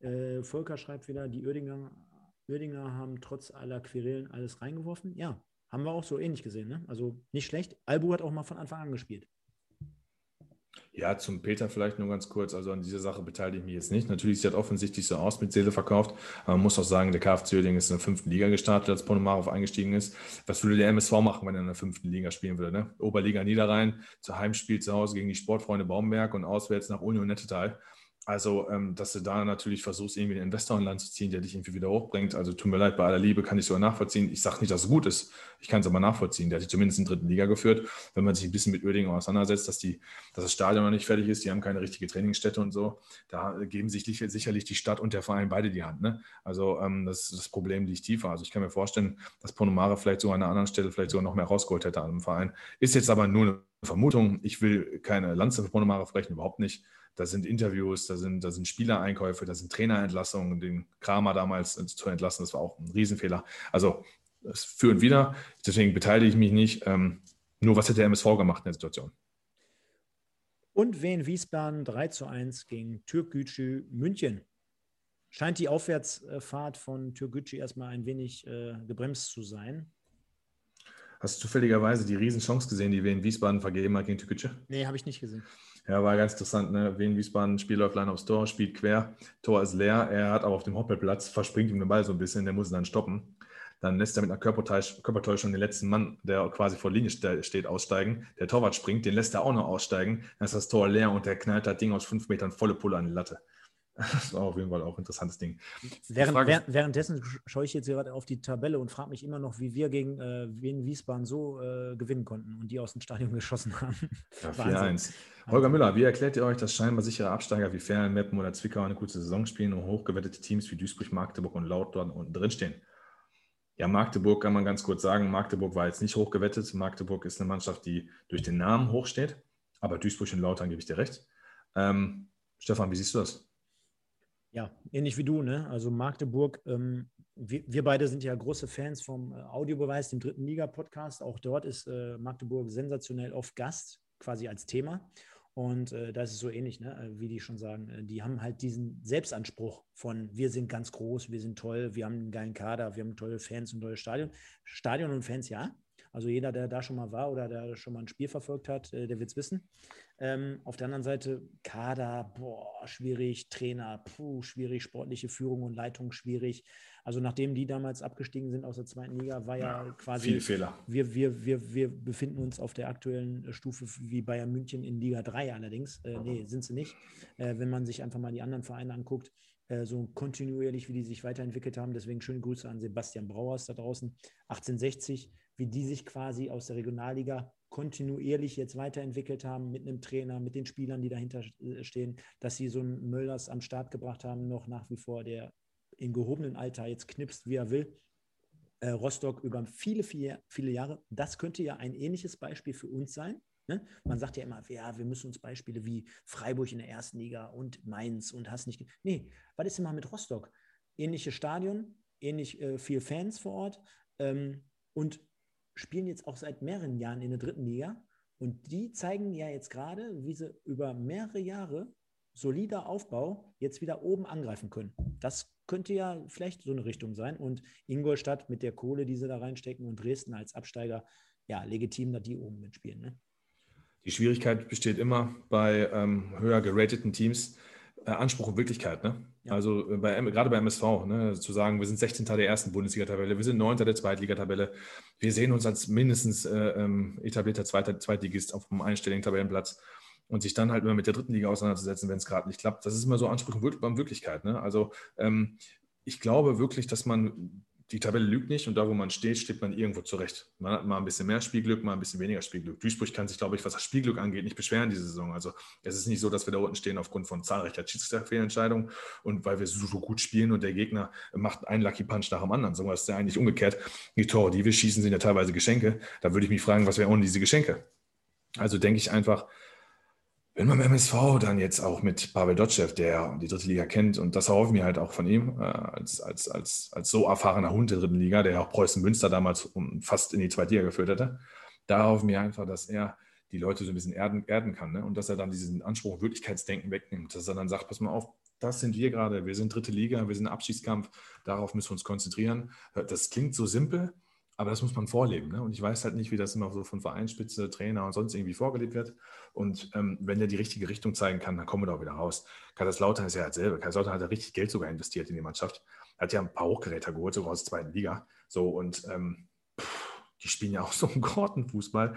Speaker 1: Äh, Volker schreibt wieder, die Oerdinger, Oerdinger haben trotz aller Querelen alles reingeworfen. Ja, haben wir auch so ähnlich gesehen. Ne? Also nicht schlecht. Albu hat auch mal von Anfang an gespielt.
Speaker 2: Ja, zum Peter vielleicht nur ganz kurz. Also an dieser Sache beteilige ich mich jetzt nicht. Natürlich sieht das offensichtlich so aus mit Seele verkauft. Aber man muss auch sagen, der KFC Oerding ist in der fünften Liga gestartet, als Ponomarov eingestiegen ist. Was würde der MSV machen, wenn er in der fünften Liga spielen würde? Ne? Oberliga Niederrhein, zu Heimspiel zu Hause gegen die Sportfreunde Baumberg und auswärts nach Union Nettetal. Also, ähm, dass du da natürlich versuchst, irgendwie einen Investor an Land zu ziehen, der dich irgendwie wieder hochbringt. Also, tut mir leid, bei aller Liebe kann ich sogar nachvollziehen. Ich sage nicht, dass es gut ist. Ich kann es aber nachvollziehen. Der hat sich zumindest in der dritten Liga geführt. Wenn man sich ein bisschen mit Oerdingen auseinandersetzt, dass, die, dass das Stadion noch nicht fertig ist, die haben keine richtige Trainingsstätte und so, da geben sich sicherlich die Stadt und der Verein beide die Hand. Ne? Also, ähm, das, das Problem liegt tiefer. Also, ich kann mir vorstellen, dass Ponomare vielleicht so an einer anderen Stelle vielleicht sogar noch mehr rausgeholt hätte an einem Verein. Ist jetzt aber nur eine Vermutung. Ich will keine Lanze für Ponomare sprechen, überhaupt nicht da sind Interviews, da sind, da sind Spielereinkäufe, da sind Trainerentlassungen, den Kramer damals zu entlassen, das war auch ein Riesenfehler. Also das für und wieder, deswegen beteilige ich mich nicht. Ähm, nur was hätte der MSV gemacht in der Situation?
Speaker 1: Und Wien Wiesbaden 3 zu 1 gegen Türkgücü München. Scheint die Aufwärtsfahrt von Türkgücü erstmal ein wenig äh, gebremst zu sein.
Speaker 2: Hast du zufälligerweise die Riesenchance gesehen, die Wien Wiesbaden vergeben hat gegen Türkgücü?
Speaker 1: Nee, habe ich nicht gesehen.
Speaker 2: Ja, war ganz interessant. Ne? Wien Wiesbaden Spiel läuft allein aufs Tor, spielt quer, Tor ist leer. Er hat aber auf dem Hoppelplatz, verspringt ihm den Ball so ein bisschen, der muss ihn dann stoppen. Dann lässt er mit einer Körpertäuschung den letzten Mann, der quasi vor Linie steht, aussteigen. Der Torwart springt, den lässt er auch noch aussteigen. Dann ist das Tor leer und der knallt das Ding aus fünf Metern volle Pulle an die Latte. Das war auf jeden Fall auch ein interessantes Ding.
Speaker 1: Während, während, währenddessen schaue ich jetzt gerade auf die Tabelle und frage mich immer noch, wie wir gegen äh, Wien Wiesbaden so äh, gewinnen konnten und die aus dem Stadion geschossen haben.
Speaker 2: Ja, 4-1. Holger Müller, wie erklärt ihr euch, dass scheinbar sichere Absteiger wie Ferl, Meppen oder Zwickau eine gute Saison spielen und hochgewettete Teams wie Duisburg, Magdeburg und Laut dort unten drin stehen? Ja, Magdeburg kann man ganz kurz sagen. Magdeburg war jetzt nicht hochgewettet. Magdeburg ist eine Mannschaft, die durch den Namen hochsteht. Aber Duisburg und Lautern gebe ich dir recht. Ähm, Stefan, wie siehst du das?
Speaker 1: Ja, ähnlich wie du. Ne? Also Magdeburg, ähm, wir, wir, beide sind ja große Fans vom äh, Audiobeweis, dem dritten Liga-Podcast. Auch dort ist äh, Magdeburg sensationell oft Gast, quasi als Thema. Und äh, das ist so ähnlich, ne? Äh, wie die schon sagen. Äh, die haben halt diesen Selbstanspruch von wir sind ganz groß, wir sind toll, wir haben einen geilen Kader, wir haben tolle Fans und tolles Stadion. Stadion und Fans, ja. Also jeder, der da schon mal war oder der schon mal ein Spiel verfolgt hat, äh, der wird es wissen. Ähm, auf der anderen Seite Kader, boah, schwierig, Trainer, puh, schwierig, sportliche Führung und Leitung schwierig. Also nachdem die damals abgestiegen sind aus der zweiten Liga, war ja, ja quasi.
Speaker 2: Viele Fehler.
Speaker 1: Wir, wir, wir, wir befinden uns auf der aktuellen Stufe wie Bayern München in Liga 3 allerdings. Äh, nee, sind sie nicht. Äh, wenn man sich einfach mal die anderen Vereine anguckt, äh, so kontinuierlich, wie die sich weiterentwickelt haben. Deswegen schöne Grüße an Sebastian Brauers da draußen. 1860, wie die sich quasi aus der Regionalliga kontinuierlich jetzt weiterentwickelt haben mit einem Trainer, mit den Spielern, die dahinter äh, stehen, dass sie so einen Möllers am Start gebracht haben, noch nach wie vor, der in gehobenem Alter jetzt knipst, wie er will. Äh, Rostock über viele, viele, viele Jahre. Das könnte ja ein ähnliches Beispiel für uns sein. Ne? Man sagt ja immer, ja, wir müssen uns Beispiele wie Freiburg in der ersten Liga und Mainz und hast nicht. Nee, was ist denn mal mit Rostock? Ähnliches Stadion, ähnlich äh, viel Fans vor Ort ähm, und spielen jetzt auch seit mehreren Jahren in der dritten Liga. Und die zeigen ja jetzt gerade, wie sie über mehrere Jahre solider Aufbau jetzt wieder oben angreifen können. Das könnte ja vielleicht so eine Richtung sein. Und Ingolstadt mit der Kohle, die sie da reinstecken und Dresden als Absteiger, ja, legitim, dass die oben mitspielen. Ne?
Speaker 2: Die Schwierigkeit besteht immer bei ähm, höher gerateten Teams, Anspruch und Wirklichkeit. Ne? Ja. Also äh, bei, gerade bei MSV, ne, zu sagen, wir sind 16. der ersten Bundesliga-Tabelle, wir sind 9. der Zweitligatabelle, wir sehen uns als mindestens äh, ähm, etablierter Zweiter, Zweitligist auf einem einstelligen Tabellenplatz und sich dann halt immer mit der dritten Liga auseinanderzusetzen, wenn es gerade nicht klappt. Das ist immer so Anspruch und Wirklichkeit. Ne? Also ähm, ich glaube wirklich, dass man die Tabelle lügt nicht und da, wo man steht, steht man irgendwo zurecht. Man hat mal ein bisschen mehr Spielglück, mal ein bisschen weniger Spielglück. Duisburg kann sich, glaube ich, was das Spielglück angeht, nicht beschweren diese Saison. Also es ist nicht so, dass wir da unten stehen aufgrund von zahlreicher Schiedsrichterfehlentscheidungen und weil wir so, so, gut spielen und der Gegner macht einen Lucky Punch nach dem anderen. So ist ja eigentlich umgekehrt. Die Tore, die wir schießen, sind ja teilweise Geschenke. Da würde ich mich fragen, was wäre ohne diese Geschenke? Also denke ich einfach, wenn man beim MSV dann jetzt auch mit Pavel Dotschew, der die dritte Liga kennt, und das erhoffe ich mir halt auch von ihm, äh, als, als, als, als so erfahrener Hund der dritten Liga, der auch Preußen Münster damals fast in die zweite Liga geführt hätte, da erhoffe ich mir einfach, dass er die Leute so ein bisschen erden, erden kann ne? und dass er dann diesen Anspruch Wirklichkeitsdenken wegnimmt, dass er dann sagt, pass mal auf, das sind wir gerade, wir sind dritte Liga, wir sind Abschiedskampf, darauf müssen wir uns konzentrieren. Das klingt so simpel, aber das muss man vorleben. Ne? Und ich weiß halt nicht, wie das immer so von Vereinsspitze, Trainer und sonst irgendwie vorgelebt wird. Und ähm, wenn der die richtige Richtung zeigen kann, dann kommen wir da auch wieder raus. Kaiserslautern ist ja selber. Kaiserslautern hat ja richtig Geld sogar investiert in die Mannschaft. Hat ja ein paar Hochgeräte geholt, sogar aus der zweiten Liga. So und ähm, pff, die spielen ja auch so einen Grottenfußball.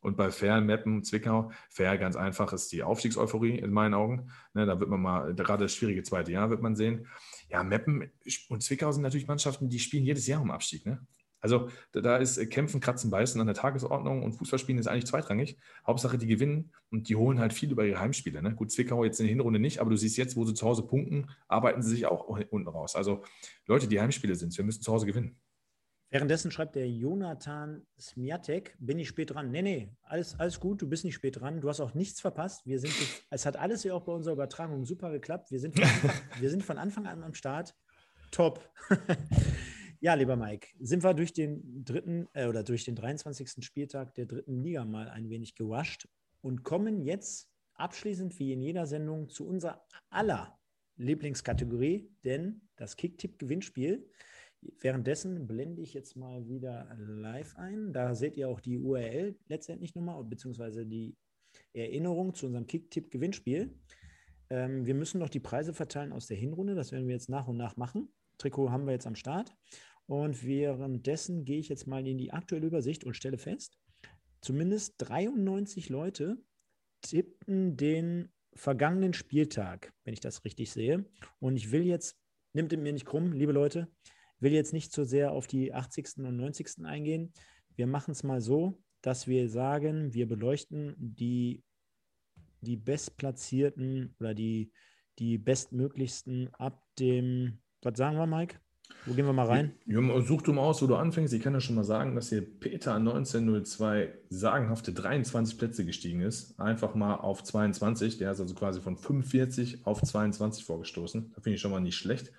Speaker 2: Und bei Fair, Meppen, Zwickau, Fair ganz einfach ist die Aufstiegseuphorie in meinen Augen. Ne, da wird man mal, gerade das schwierige zweite Jahr wird man sehen. Ja, Meppen und Zwickau sind natürlich Mannschaften, die spielen jedes Jahr um Abstieg. Ne? Also da ist äh, Kämpfen, Kratzen, Beißen an der Tagesordnung und Fußballspielen ist eigentlich zweitrangig. Hauptsache, die gewinnen und die holen halt viel über ihre Heimspiele. Ne? Gut, Zwickau jetzt in der Hinrunde nicht, aber du siehst jetzt, wo sie zu Hause punkten, arbeiten sie sich auch unten raus. Also Leute, die Heimspiele sind, wir müssen zu Hause gewinnen.
Speaker 1: Währenddessen schreibt der Jonathan Smiatek, bin ich spät dran? Nee, nee, alles, alles gut, du bist nicht spät dran. Du hast auch nichts verpasst. Wir sind, es hat alles ja auch bei unserer Übertragung super geklappt. Wir sind von Anfang, wir sind von Anfang an am Start. Top. Ja, lieber Mike, sind wir durch den dritten äh, oder durch den 23. Spieltag der dritten Liga mal ein wenig gewascht und kommen jetzt abschließend wie in jeder Sendung zu unserer aller Lieblingskategorie, denn das Kicktipp-Gewinnspiel. Währenddessen blende ich jetzt mal wieder live ein. Da seht ihr auch die URL letztendlich nochmal, beziehungsweise die Erinnerung zu unserem Kicktipp-Gewinnspiel. Ähm, wir müssen noch die Preise verteilen aus der Hinrunde. Das werden wir jetzt nach und nach machen. Trikot haben wir jetzt am Start. Und währenddessen gehe ich jetzt mal in die aktuelle Übersicht und stelle fest, zumindest 93 Leute tippten den vergangenen Spieltag, wenn ich das richtig sehe. Und ich will jetzt, nimmt mir nicht krumm, liebe Leute, will jetzt nicht so sehr auf die 80. und 90. eingehen. Wir machen es mal so, dass wir sagen, wir beleuchten die, die bestplatzierten oder die, die bestmöglichsten ab dem, was sagen wir, Mike? Wo gehen wir mal rein?
Speaker 2: Such du mal aus, wo du anfängst. Ich kann ja schon mal sagen, dass hier Peter 1902 sagenhafte 23 Plätze gestiegen ist. Einfach mal auf 22. Der ist also quasi von 45 auf 22 vorgestoßen. Da finde ich schon mal nicht schlecht.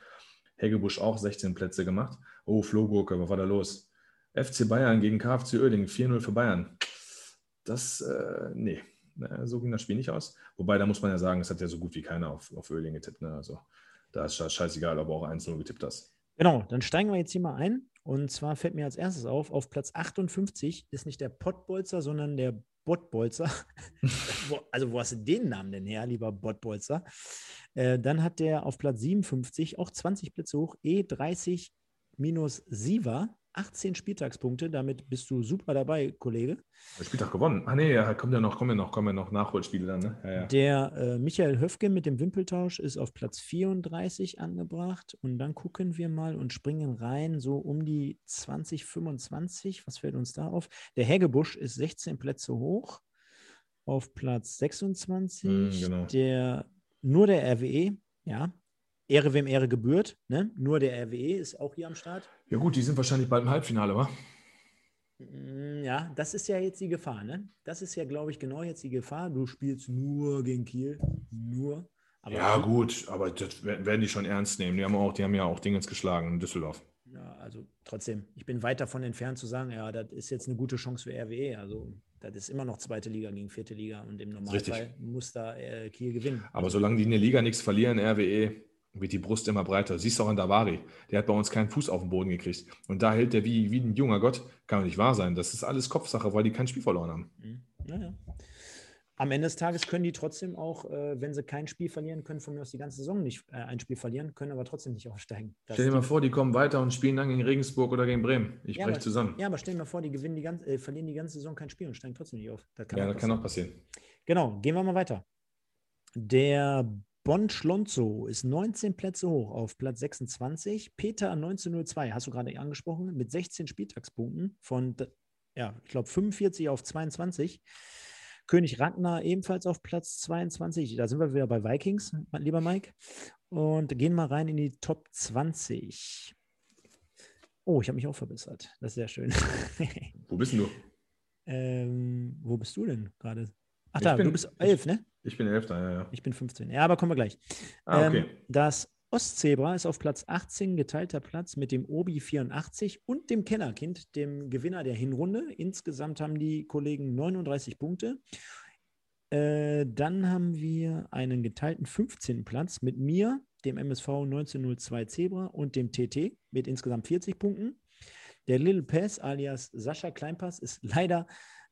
Speaker 2: Hegebusch auch 16 Plätze gemacht. Oh, Flohgurke, was war da los? FC Bayern gegen KFC Oerding, 4-0 für Bayern. Das, äh, nee, so ging das Spiel nicht aus. Wobei, da muss man ja sagen, es hat ja so gut wie keiner auf, auf Oerding getippt. Ne? Also da ist scheißegal, ob du auch 1-0 getippt hast.
Speaker 1: Genau, dann steigen wir jetzt hier mal ein. Und zwar fällt mir als erstes auf, auf Platz 58 ist nicht der Pottbolzer, sondern der Bottbolzer. also, wo hast du den Namen denn her, lieber Bottbolzer? Äh, dann hat der auf Platz 57 auch 20 Plätze hoch, E30 minus Siva. 18 Spieltagspunkte, damit bist du super dabei, Kollege.
Speaker 2: Der Spieltag gewonnen. Ah nee, kommt ja noch, kommen ja noch, kommen ja noch Nachholspiele dann. Ne? Ja,
Speaker 1: ja. Der äh, Michael Höfke mit dem Wimpeltausch ist auf Platz 34 angebracht und dann gucken wir mal und springen rein so um die 2025. Was fällt uns da auf? Der Hegebusch ist 16 Plätze hoch auf Platz 26. Mm, genau. Der nur der RWE, ja, Ehre wem Ehre gebührt. Ne? Nur der RWE ist auch hier am Start.
Speaker 2: Ja gut, die sind wahrscheinlich bald im Halbfinale, wa?
Speaker 1: Mm, ja, das ist ja jetzt die Gefahr. Ne? Das ist ja, glaube ich, genau jetzt die Gefahr. Du spielst nur gegen Kiel. Nur.
Speaker 2: Aber ja, gut, aber das werden die schon ernst nehmen. Die haben, auch, die haben ja auch Dingens geschlagen in Düsseldorf.
Speaker 1: Ja, also trotzdem, ich bin weit davon entfernt zu sagen, ja, das ist jetzt eine gute Chance für RWE. Also das ist immer noch zweite Liga gegen vierte Liga und im Normalfall Richtig. muss da äh, Kiel gewinnen.
Speaker 2: Aber solange die in der Liga nichts verlieren, RWE, wird die Brust immer breiter. Siehst du auch an Davari. Der hat bei uns keinen Fuß auf den Boden gekriegt. Und da hält der wie, wie ein junger Gott. Kann doch nicht wahr sein. Das ist alles Kopfsache, weil die kein Spiel verloren haben.
Speaker 1: Naja. Mhm. Am Ende des Tages können die trotzdem auch, äh, wenn sie kein Spiel verlieren, können von mir aus die ganze Saison nicht äh, ein Spiel verlieren, können aber trotzdem nicht aufsteigen.
Speaker 2: Das stell dir mal vor, die kommen weiter und spielen dann gegen Regensburg oder gegen Bremen. Ich ja, breche zusammen.
Speaker 1: Ja, aber stell dir mal vor, die gewinnen die ganze, äh, verlieren die ganze Saison kein Spiel und steigen trotzdem nicht auf.
Speaker 2: Das ja, das kann auch passieren.
Speaker 1: Genau, gehen wir mal weiter. Der Bonn Schlonzo ist 19 Plätze hoch auf Platz 26. Peter 1902, hast du gerade angesprochen, mit 16 Spieltagspunkten von, ja, ich glaube 45 auf 22. König Ragnar ebenfalls auf Platz 22. Da sind wir wieder bei Vikings, lieber Mike. Und gehen mal rein in die Top 20. Oh, ich habe mich auch verbessert. Das ist sehr schön.
Speaker 2: wo bist du?
Speaker 1: Ähm, wo bist du denn gerade? Ach da, bin, du bist 11, ne?
Speaker 2: Ich bin 11, ja, ja.
Speaker 1: Ich bin 15. Ja, aber kommen wir gleich. Ah, okay. Ähm, das Ostzebra ist auf Platz 18, geteilter Platz mit dem Obi 84 und dem Kellerkind, dem Gewinner der Hinrunde. Insgesamt haben die Kollegen 39 Punkte. Äh, dann haben wir einen geteilten 15. Platz mit mir, dem MSV 1902 Zebra und dem TT mit insgesamt 40 Punkten. Der Little Pass alias Sascha Kleinpass ist leider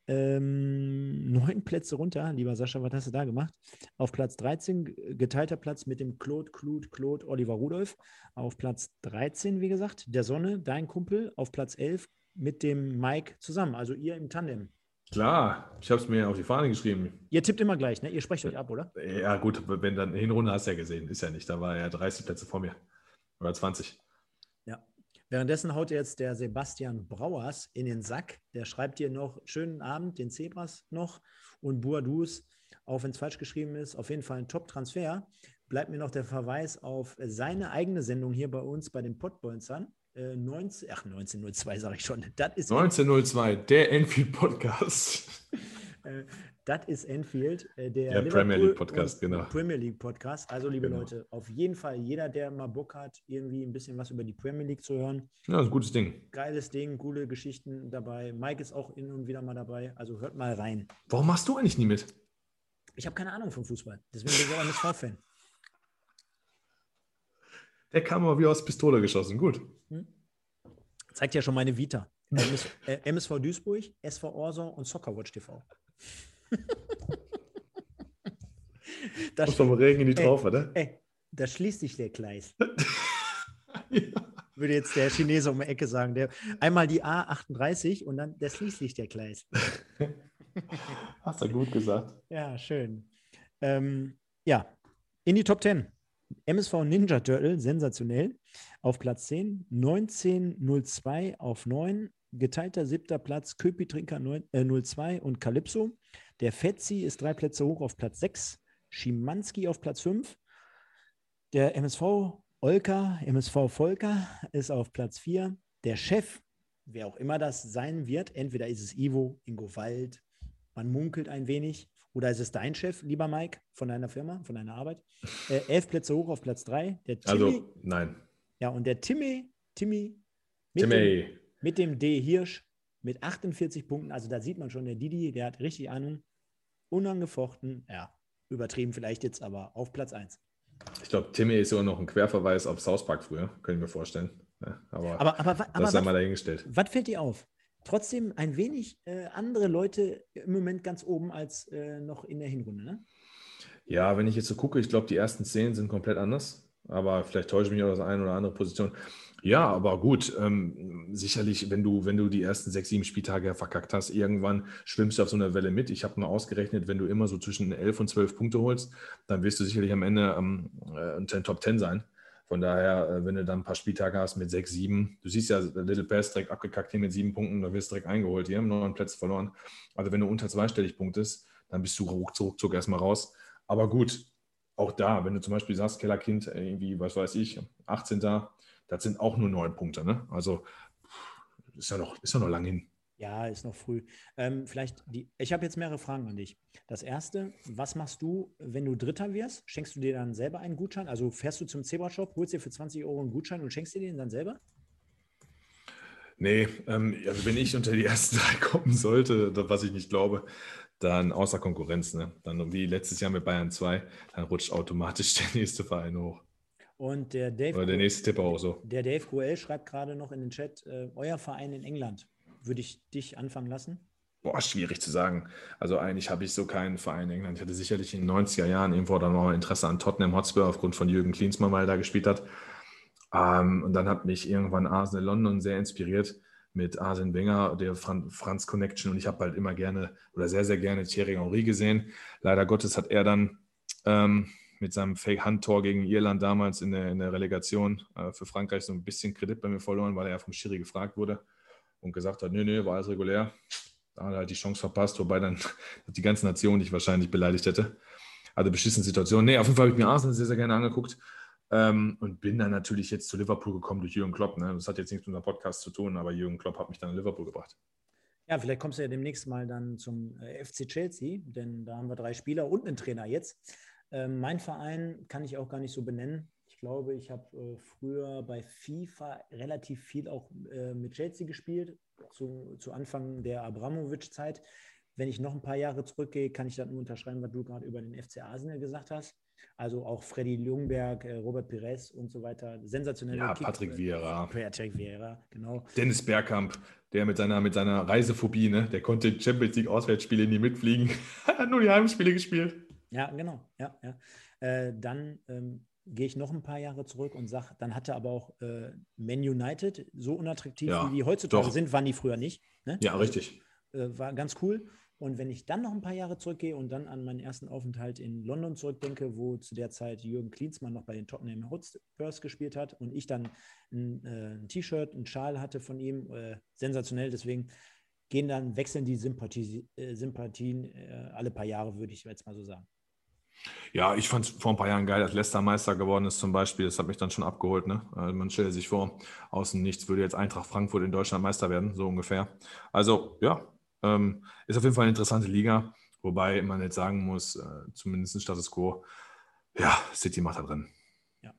Speaker 1: ähm, neun Plätze runter, lieber Sascha, was hast du da gemacht? Auf Platz 13, geteilter Platz mit dem Claude, Claude, Claude, Oliver Rudolph. Auf Platz 13, wie gesagt, der Sonne, dein Kumpel. Auf Platz 11 mit dem Mike zusammen, also ihr im Tandem.
Speaker 2: Klar, ich habe es mir auf die Fahne geschrieben.
Speaker 1: Ihr tippt immer gleich, ne? Ihr sprecht euch ab, oder?
Speaker 2: Ja, gut, wenn dann Hinrunde hast du ja gesehen, ist ja nicht. Da war er 30 Plätze vor mir. Oder 20.
Speaker 1: Währenddessen haut jetzt der Sebastian Brauers in den Sack. Der schreibt dir noch schönen Abend, den Zebras noch und Boadus, auch wenn es falsch geschrieben ist, auf jeden Fall ein Top-Transfer. Bleibt mir noch der Verweis auf seine eigene Sendung hier bei uns bei den Pottbolzern. Äh, 19, ach, 1902 sage ich schon.
Speaker 2: Das ist 1902, der Enfield Podcast.
Speaker 1: Das ist Enfield,
Speaker 2: äh, der, der Premier League Podcast, genau.
Speaker 1: Premier League Podcast. Also, liebe genau. Leute, auf jeden Fall, jeder, der mal Bock hat, irgendwie ein bisschen was über die Premier League zu hören.
Speaker 2: Ja, ist ein gutes Ding.
Speaker 1: Geiles Ding, coole Geschichten dabei. Mike ist auch hin und wieder mal dabei. Also hört mal rein.
Speaker 2: Warum machst du eigentlich nie mit?
Speaker 1: Ich habe keine Ahnung vom Fußball. Deswegen bin ich auch MSV-Fan.
Speaker 2: Der kam aber wie aus Pistole geschossen. Gut. Hm?
Speaker 1: Zeigt ja schon meine Vita. MS, äh, MSV Duisburg, SV Orson und Soccerwatch TV.
Speaker 2: Das vom Regen in die Traufe, ne?
Speaker 1: Ey, da schließt sich der Gleis. ja. Würde jetzt der Chinese um die Ecke sagen. Der, einmal die A38 und dann der schließt sich der Gleis.
Speaker 2: Hast du gut gesagt.
Speaker 1: Ja, schön. Ähm, ja, in die Top 10. MSV Ninja Turtle, sensationell, auf Platz 10. 1902 auf 9. Geteilter siebter Platz Köpi Trinker 02 äh, und Calypso. Der Fetzi ist drei Plätze hoch auf Platz 6. Schimanski auf Platz 5. Der MSV Olka, MSV Volker ist auf Platz 4. Der Chef, wer auch immer das sein wird, entweder ist es Ivo, Ingo Wald, man munkelt ein wenig, oder ist es dein Chef, lieber Mike, von deiner Firma, von deiner Arbeit? Äh, elf Plätze hoch auf Platz 3.
Speaker 2: also, nein.
Speaker 1: Ja, und der Timmy, Timmy,
Speaker 2: mit, Timmy.
Speaker 1: Dem, mit dem D Hirsch mit 48 Punkten. Also da sieht man schon, der Didi, der hat richtig Ahnung. Unangefochten, ja, übertrieben vielleicht jetzt, aber auf Platz 1.
Speaker 2: Ich glaube, Timmy ist sogar noch ein Querverweis auf South Park früher, können wir vorstellen. Ja, aber,
Speaker 1: aber, aber, aber,
Speaker 2: das sei mal dahingestellt.
Speaker 1: Was fällt dir auf? Trotzdem ein wenig äh, andere Leute im Moment ganz oben als äh, noch in der Hinrunde, ne?
Speaker 2: Ja, wenn ich jetzt so gucke, ich glaube, die ersten zehn sind komplett anders. Aber vielleicht täusche ich mich auch aus eine oder andere Position. Ja, aber gut, ähm, sicherlich, wenn du, wenn du die ersten sechs, sieben Spieltage verkackt hast, irgendwann schwimmst du auf so einer Welle mit. Ich habe mal ausgerechnet, wenn du immer so zwischen elf und zwölf Punkte holst, dann wirst du sicherlich am Ende ähm, äh, den Top Ten sein. Von daher, äh, wenn du dann ein paar Spieltage hast mit sechs, sieben, du siehst ja, Little Pass direkt abgekackt hier mit sieben Punkten, da wirst du direkt eingeholt. Die haben neun Plätze verloren. Also wenn du unter zweistellig punktest, dann bist du ruckzuck ruck, erstmal raus. Aber gut, auch da, wenn du zum Beispiel sagst, Kellerkind, irgendwie, was weiß ich, 18. Das sind auch nur neun Punkte. Ne? Also ist ja noch, ist ja noch lang hin.
Speaker 1: Ja, ist noch früh. Ähm, vielleicht die, ich habe jetzt mehrere Fragen an dich. Das erste, was machst du, wenn du Dritter wirst? Schenkst du dir dann selber einen Gutschein? Also fährst du zum Zebra-Shop, holst dir für 20 Euro einen Gutschein und schenkst dir den dann selber?
Speaker 2: Nee, ähm, also wenn ich unter die ersten drei kommen sollte, was ich nicht glaube, dann außer Konkurrenz. Ne? Dann wie letztes Jahr mit Bayern 2, dann rutscht automatisch der nächste Verein hoch.
Speaker 1: Und der Dave.
Speaker 2: Oder der nächste Tipp auch so.
Speaker 1: Der Dave Goel schreibt gerade noch in den Chat: äh, Euer Verein in England. Würde ich dich anfangen lassen?
Speaker 2: Boah, schwierig zu sagen. Also eigentlich habe ich so keinen Verein in England. Ich hatte sicherlich in den 90er Jahren irgendwo dann noch Interesse an Tottenham Hotspur aufgrund von Jürgen Klinsmann, weil er da gespielt hat. Ähm, und dann hat mich irgendwann Arsenal London sehr inspiriert mit Arsene Wenger, der Franz Connection. Und ich habe halt immer gerne oder sehr, sehr gerne Thierry Henry gesehen. Leider Gottes hat er dann ähm, mit seinem Fake-Handtor gegen Irland damals in der, in der Relegation äh, für Frankreich so ein bisschen Kredit bei mir verloren, weil er ja vom Schiri gefragt wurde und gesagt hat, nö, nö, war alles regulär. Da hat er halt die Chance verpasst, wobei dann die ganze Nation dich wahrscheinlich beleidigt hätte. Also beschissene Situation. Nee, auf jeden Fall habe ich mir Arsenal sehr, sehr gerne angeguckt ähm, und bin dann natürlich jetzt zu Liverpool gekommen durch Jürgen Klopp. Ne? Das hat jetzt nichts mit unserem Podcast zu tun, aber Jürgen Klopp hat mich dann in Liverpool gebracht.
Speaker 1: Ja, vielleicht kommst du ja demnächst mal dann zum äh, FC Chelsea, denn da haben wir drei Spieler und einen Trainer jetzt. Ähm, mein Verein kann ich auch gar nicht so benennen. Ich glaube, ich habe äh, früher bei FIFA relativ viel auch äh, mit Chelsea gespielt, zu, zu Anfang der Abramovic-Zeit. Wenn ich noch ein paar Jahre zurückgehe, kann ich dann nur unterschreiben, was du gerade über den FC Arsenal gesagt hast. Also auch Freddy Ljungberg, äh, Robert Pires und so weiter. Sensationell.
Speaker 2: Ja, Kick Patrick Vieira.
Speaker 1: Patrick Vieira, genau.
Speaker 2: Dennis Bergkamp, der mit seiner, mit seiner Reisephobie, ne, der konnte Champions League Auswärtsspiele nie mitfliegen. hat nur die Heimspiele gespielt.
Speaker 1: Ja, genau. Ja, ja. Äh, dann ähm, gehe ich noch ein paar Jahre zurück und sage, dann hatte aber auch äh, Man United, so unattraktiv ja, wie die heutzutage doch. sind, waren die früher nicht. Ne?
Speaker 2: Ja, richtig.
Speaker 1: Äh, war ganz cool. Und wenn ich dann noch ein paar Jahre zurückgehe und dann an meinen ersten Aufenthalt in London zurückdenke, wo zu der Zeit Jürgen Klinsmann noch bei den Tottenham Hotspurs gespielt hat und ich dann ein, äh, ein T-Shirt, einen Schal hatte von ihm, äh, sensationell. Deswegen gehen dann, wechseln die Sympathie, äh, Sympathien äh, alle paar Jahre, würde ich jetzt mal so sagen.
Speaker 2: Ja, ich fand es vor ein paar Jahren geil, dass Leicester Meister geworden ist zum Beispiel. Das hat mich dann schon abgeholt. Ne? Also man stellt sich vor, außen nichts würde jetzt Eintracht Frankfurt in Deutschland Meister werden, so ungefähr. Also ja, ähm, ist auf jeden Fall eine interessante Liga, wobei man jetzt sagen muss, äh, zumindest Status Quo, ja, City macht da drin.
Speaker 1: Ja,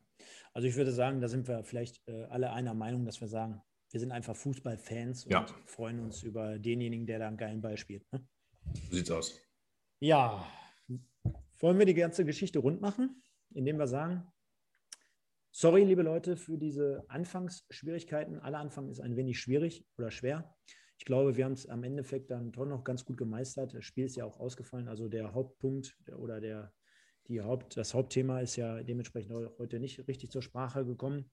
Speaker 1: also ich würde sagen, da sind wir vielleicht äh, alle einer Meinung, dass wir sagen, wir sind einfach Fußballfans und
Speaker 2: ja.
Speaker 1: freuen uns über denjenigen, der da einen geilen Ball spielt. Ne?
Speaker 2: So sieht's aus.
Speaker 1: Ja, Wollen wir die ganze Geschichte rund machen, indem wir sagen, sorry, liebe Leute, für diese Anfangsschwierigkeiten. Aller Anfang ist ein wenig schwierig oder schwer. Ich glaube, wir haben es am Endeffekt dann doch noch ganz gut gemeistert. Das Spiel ist ja auch ausgefallen. Also der Hauptpunkt oder der, die Haupt, das Hauptthema ist ja dementsprechend heute nicht richtig zur Sprache gekommen.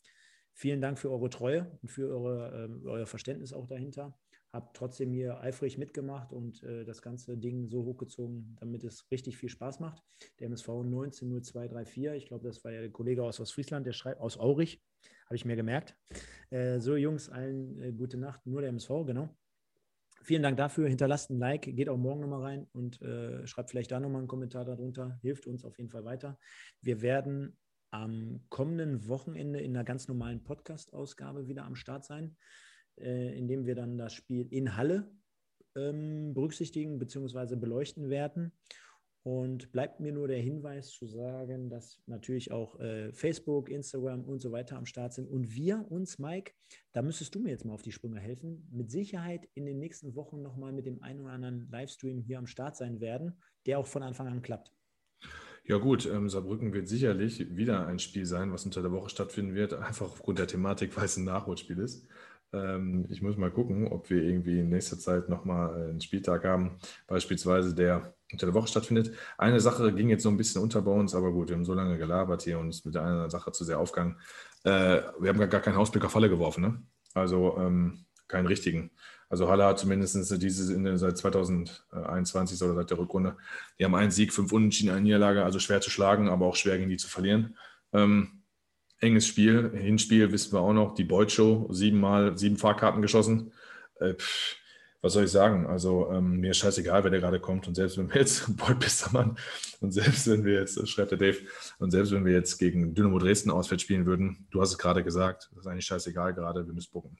Speaker 1: Vielen Dank für eure Treue und für eure, äh, euer Verständnis auch dahinter. Habt trotzdem hier eifrig mitgemacht und äh, das ganze Ding so hochgezogen, damit es richtig viel Spaß macht. Der MSV 190234, ich glaube, das war ja der Kollege aus Ostfriesland, der schreibt aus Aurich, habe ich mir gemerkt. Äh, so, Jungs, allen äh, gute Nacht, nur der MSV, genau. Vielen Dank dafür. Hinterlasst ein Like, geht auch morgen nochmal rein und äh, schreibt vielleicht da nochmal einen Kommentar darunter. Hilft uns auf jeden Fall weiter. Wir werden am kommenden Wochenende in einer ganz normalen Podcast-Ausgabe wieder am Start sein, äh, indem wir dann das Spiel in Halle ähm, berücksichtigen bzw. beleuchten werden. Und bleibt mir nur der Hinweis zu sagen, dass natürlich auch äh, Facebook, Instagram und so weiter am Start sind. Und wir uns, Mike, da müsstest du mir jetzt mal auf die Sprünge helfen, mit Sicherheit in den nächsten Wochen nochmal mit dem einen oder anderen Livestream hier am Start sein werden, der auch von Anfang an klappt.
Speaker 2: Ja gut, ähm, Saarbrücken wird sicherlich wieder ein Spiel sein, was unter der Woche stattfinden wird, einfach aufgrund der Thematik, weil es ein Nachholspiel ist. Ähm, ich muss mal gucken, ob wir irgendwie in nächster Zeit nochmal einen Spieltag haben, beispielsweise der unter der Woche stattfindet. Eine Sache ging jetzt so ein bisschen unter bei uns, aber gut, wir haben so lange gelabert hier und uns mit einer Sache zu sehr aufgegangen. Äh, wir haben gar keinen Ausblick auf Falle geworfen, ne? Also ähm, keinen richtigen. Also Halle hat zumindest diese in, seit 2021 oder seit der Rückrunde, die haben einen Sieg, fünf Unentschieden, eine Niederlage, also schwer zu schlagen, aber auch schwer gegen die zu verlieren. Ähm, enges Spiel, Hinspiel wissen wir auch noch, die Beut-Show, siebenmal, sieben Fahrkarten geschossen. Äh, pff, was soll ich sagen? Also ähm, mir ist scheißegal, wer der gerade kommt. Und selbst wenn wir jetzt, Beut bester Mann, und selbst wenn wir jetzt, schreibt der Dave, und selbst wenn wir jetzt gegen Dynamo Dresden auswärts spielen würden, du hast es gerade gesagt, das ist eigentlich scheißegal gerade, wir müssen gucken.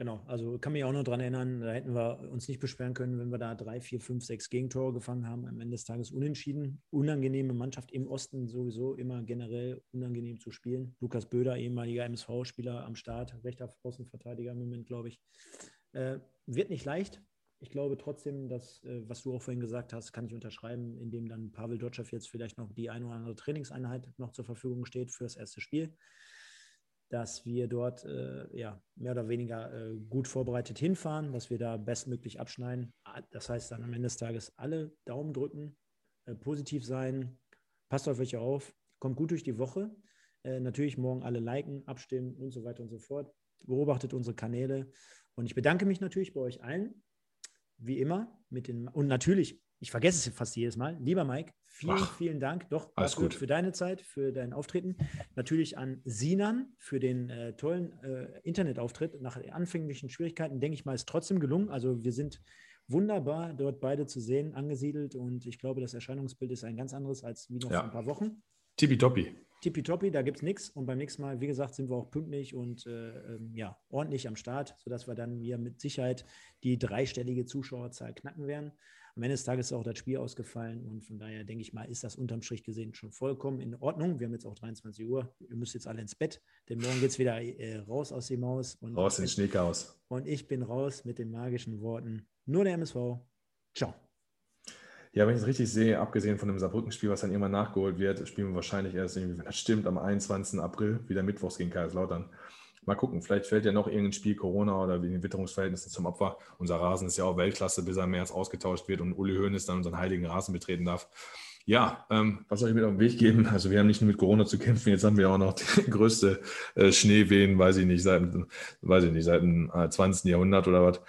Speaker 1: Genau, also kann mich auch noch daran erinnern, da hätten wir uns nicht beschweren können, wenn wir da drei, vier, fünf, sechs Gegentore gefangen haben. Am Ende des Tages unentschieden. Unangenehme Mannschaft im Osten sowieso immer generell unangenehm zu spielen. Lukas Böder, ehemaliger MSV-Spieler am Start, rechter Außenverteidiger im Moment, glaube ich. Äh, wird nicht leicht. Ich glaube trotzdem, dass, äh, was du auch vorhin gesagt hast, kann ich unterschreiben, indem dann Pavel Dotschew jetzt vielleicht noch die eine oder andere Trainingseinheit noch zur Verfügung steht für das erste Spiel dass wir dort äh, ja, mehr oder weniger äh, gut vorbereitet hinfahren, dass wir da bestmöglich abschneiden. Das heißt dann am Ende des Tages alle Daumen drücken, äh, positiv sein, passt auf euch auf, kommt gut durch die Woche. Äh, natürlich morgen alle liken, abstimmen und so weiter und so fort. Beobachtet unsere Kanäle. Und ich bedanke mich natürlich bei euch allen, wie immer, mit den und natürlich ich vergesse es fast jedes Mal. Lieber Mike, vielen, Ach, vielen Dank doch dafür, für deine Zeit, für dein Auftreten. Natürlich an Sinan für den äh, tollen äh, Internetauftritt. Nach anfänglichen Schwierigkeiten, denke ich mal, ist trotzdem gelungen. Also wir sind wunderbar dort beide zu sehen, angesiedelt und ich glaube, das Erscheinungsbild ist ein ganz anderes als wie noch ja. vor ein paar Wochen.
Speaker 2: Tippitoppi.
Speaker 1: Tippitoppi, da gibt es nichts. Und beim nächsten Mal, wie gesagt, sind wir auch pünktlich und äh, ähm, ja, ordentlich am Start, sodass wir dann hier mit Sicherheit die dreistellige Zuschauerzahl knacken werden. Am Ende des Tages ist auch das Spiel ausgefallen und von daher denke ich mal, ist das unterm Strich gesehen schon vollkommen in Ordnung. Wir haben jetzt auch 23 Uhr. Ihr müsst jetzt alle ins Bett, denn morgen geht es wieder äh, raus aus dem Haus.
Speaker 2: Und raus ins Schneechaos.
Speaker 1: Und ich bin raus mit den magischen Worten. Nur der MSV. Ciao.
Speaker 2: Ja, wenn ich es richtig sehe, abgesehen von dem Saarbrücken-Spiel, was dann irgendwann nachgeholt wird, spielen wir wahrscheinlich erst, wenn das stimmt, am 21. April wieder Mittwochs gegen Kaiserslautern. Mal gucken, vielleicht fällt ja noch irgendein Spiel Corona oder wegen den Witterungsverhältnissen zum Opfer. Unser Rasen ist ja auch Weltklasse, bis er im März ausgetauscht wird und Uli Hoeneß dann unseren heiligen Rasen betreten darf. Ja, ähm, was soll ich mit auf den Weg geben? Also wir haben nicht nur mit Corona zu kämpfen, jetzt haben wir auch noch die größte äh, Schneewehen, weiß ich nicht, seit, weiß ich nicht, seit dem äh, 20. Jahrhundert oder was.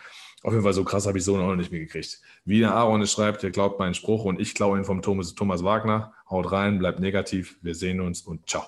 Speaker 2: Auf jeden Fall so krass habe ich so noch nicht mehr gekriegt. Wie der Aaron es schreibt, ihr glaubt meinen Spruch und ich klaue ihn vom Thomas, Thomas Wagner. Haut rein, bleibt negativ. Wir sehen uns und ciao.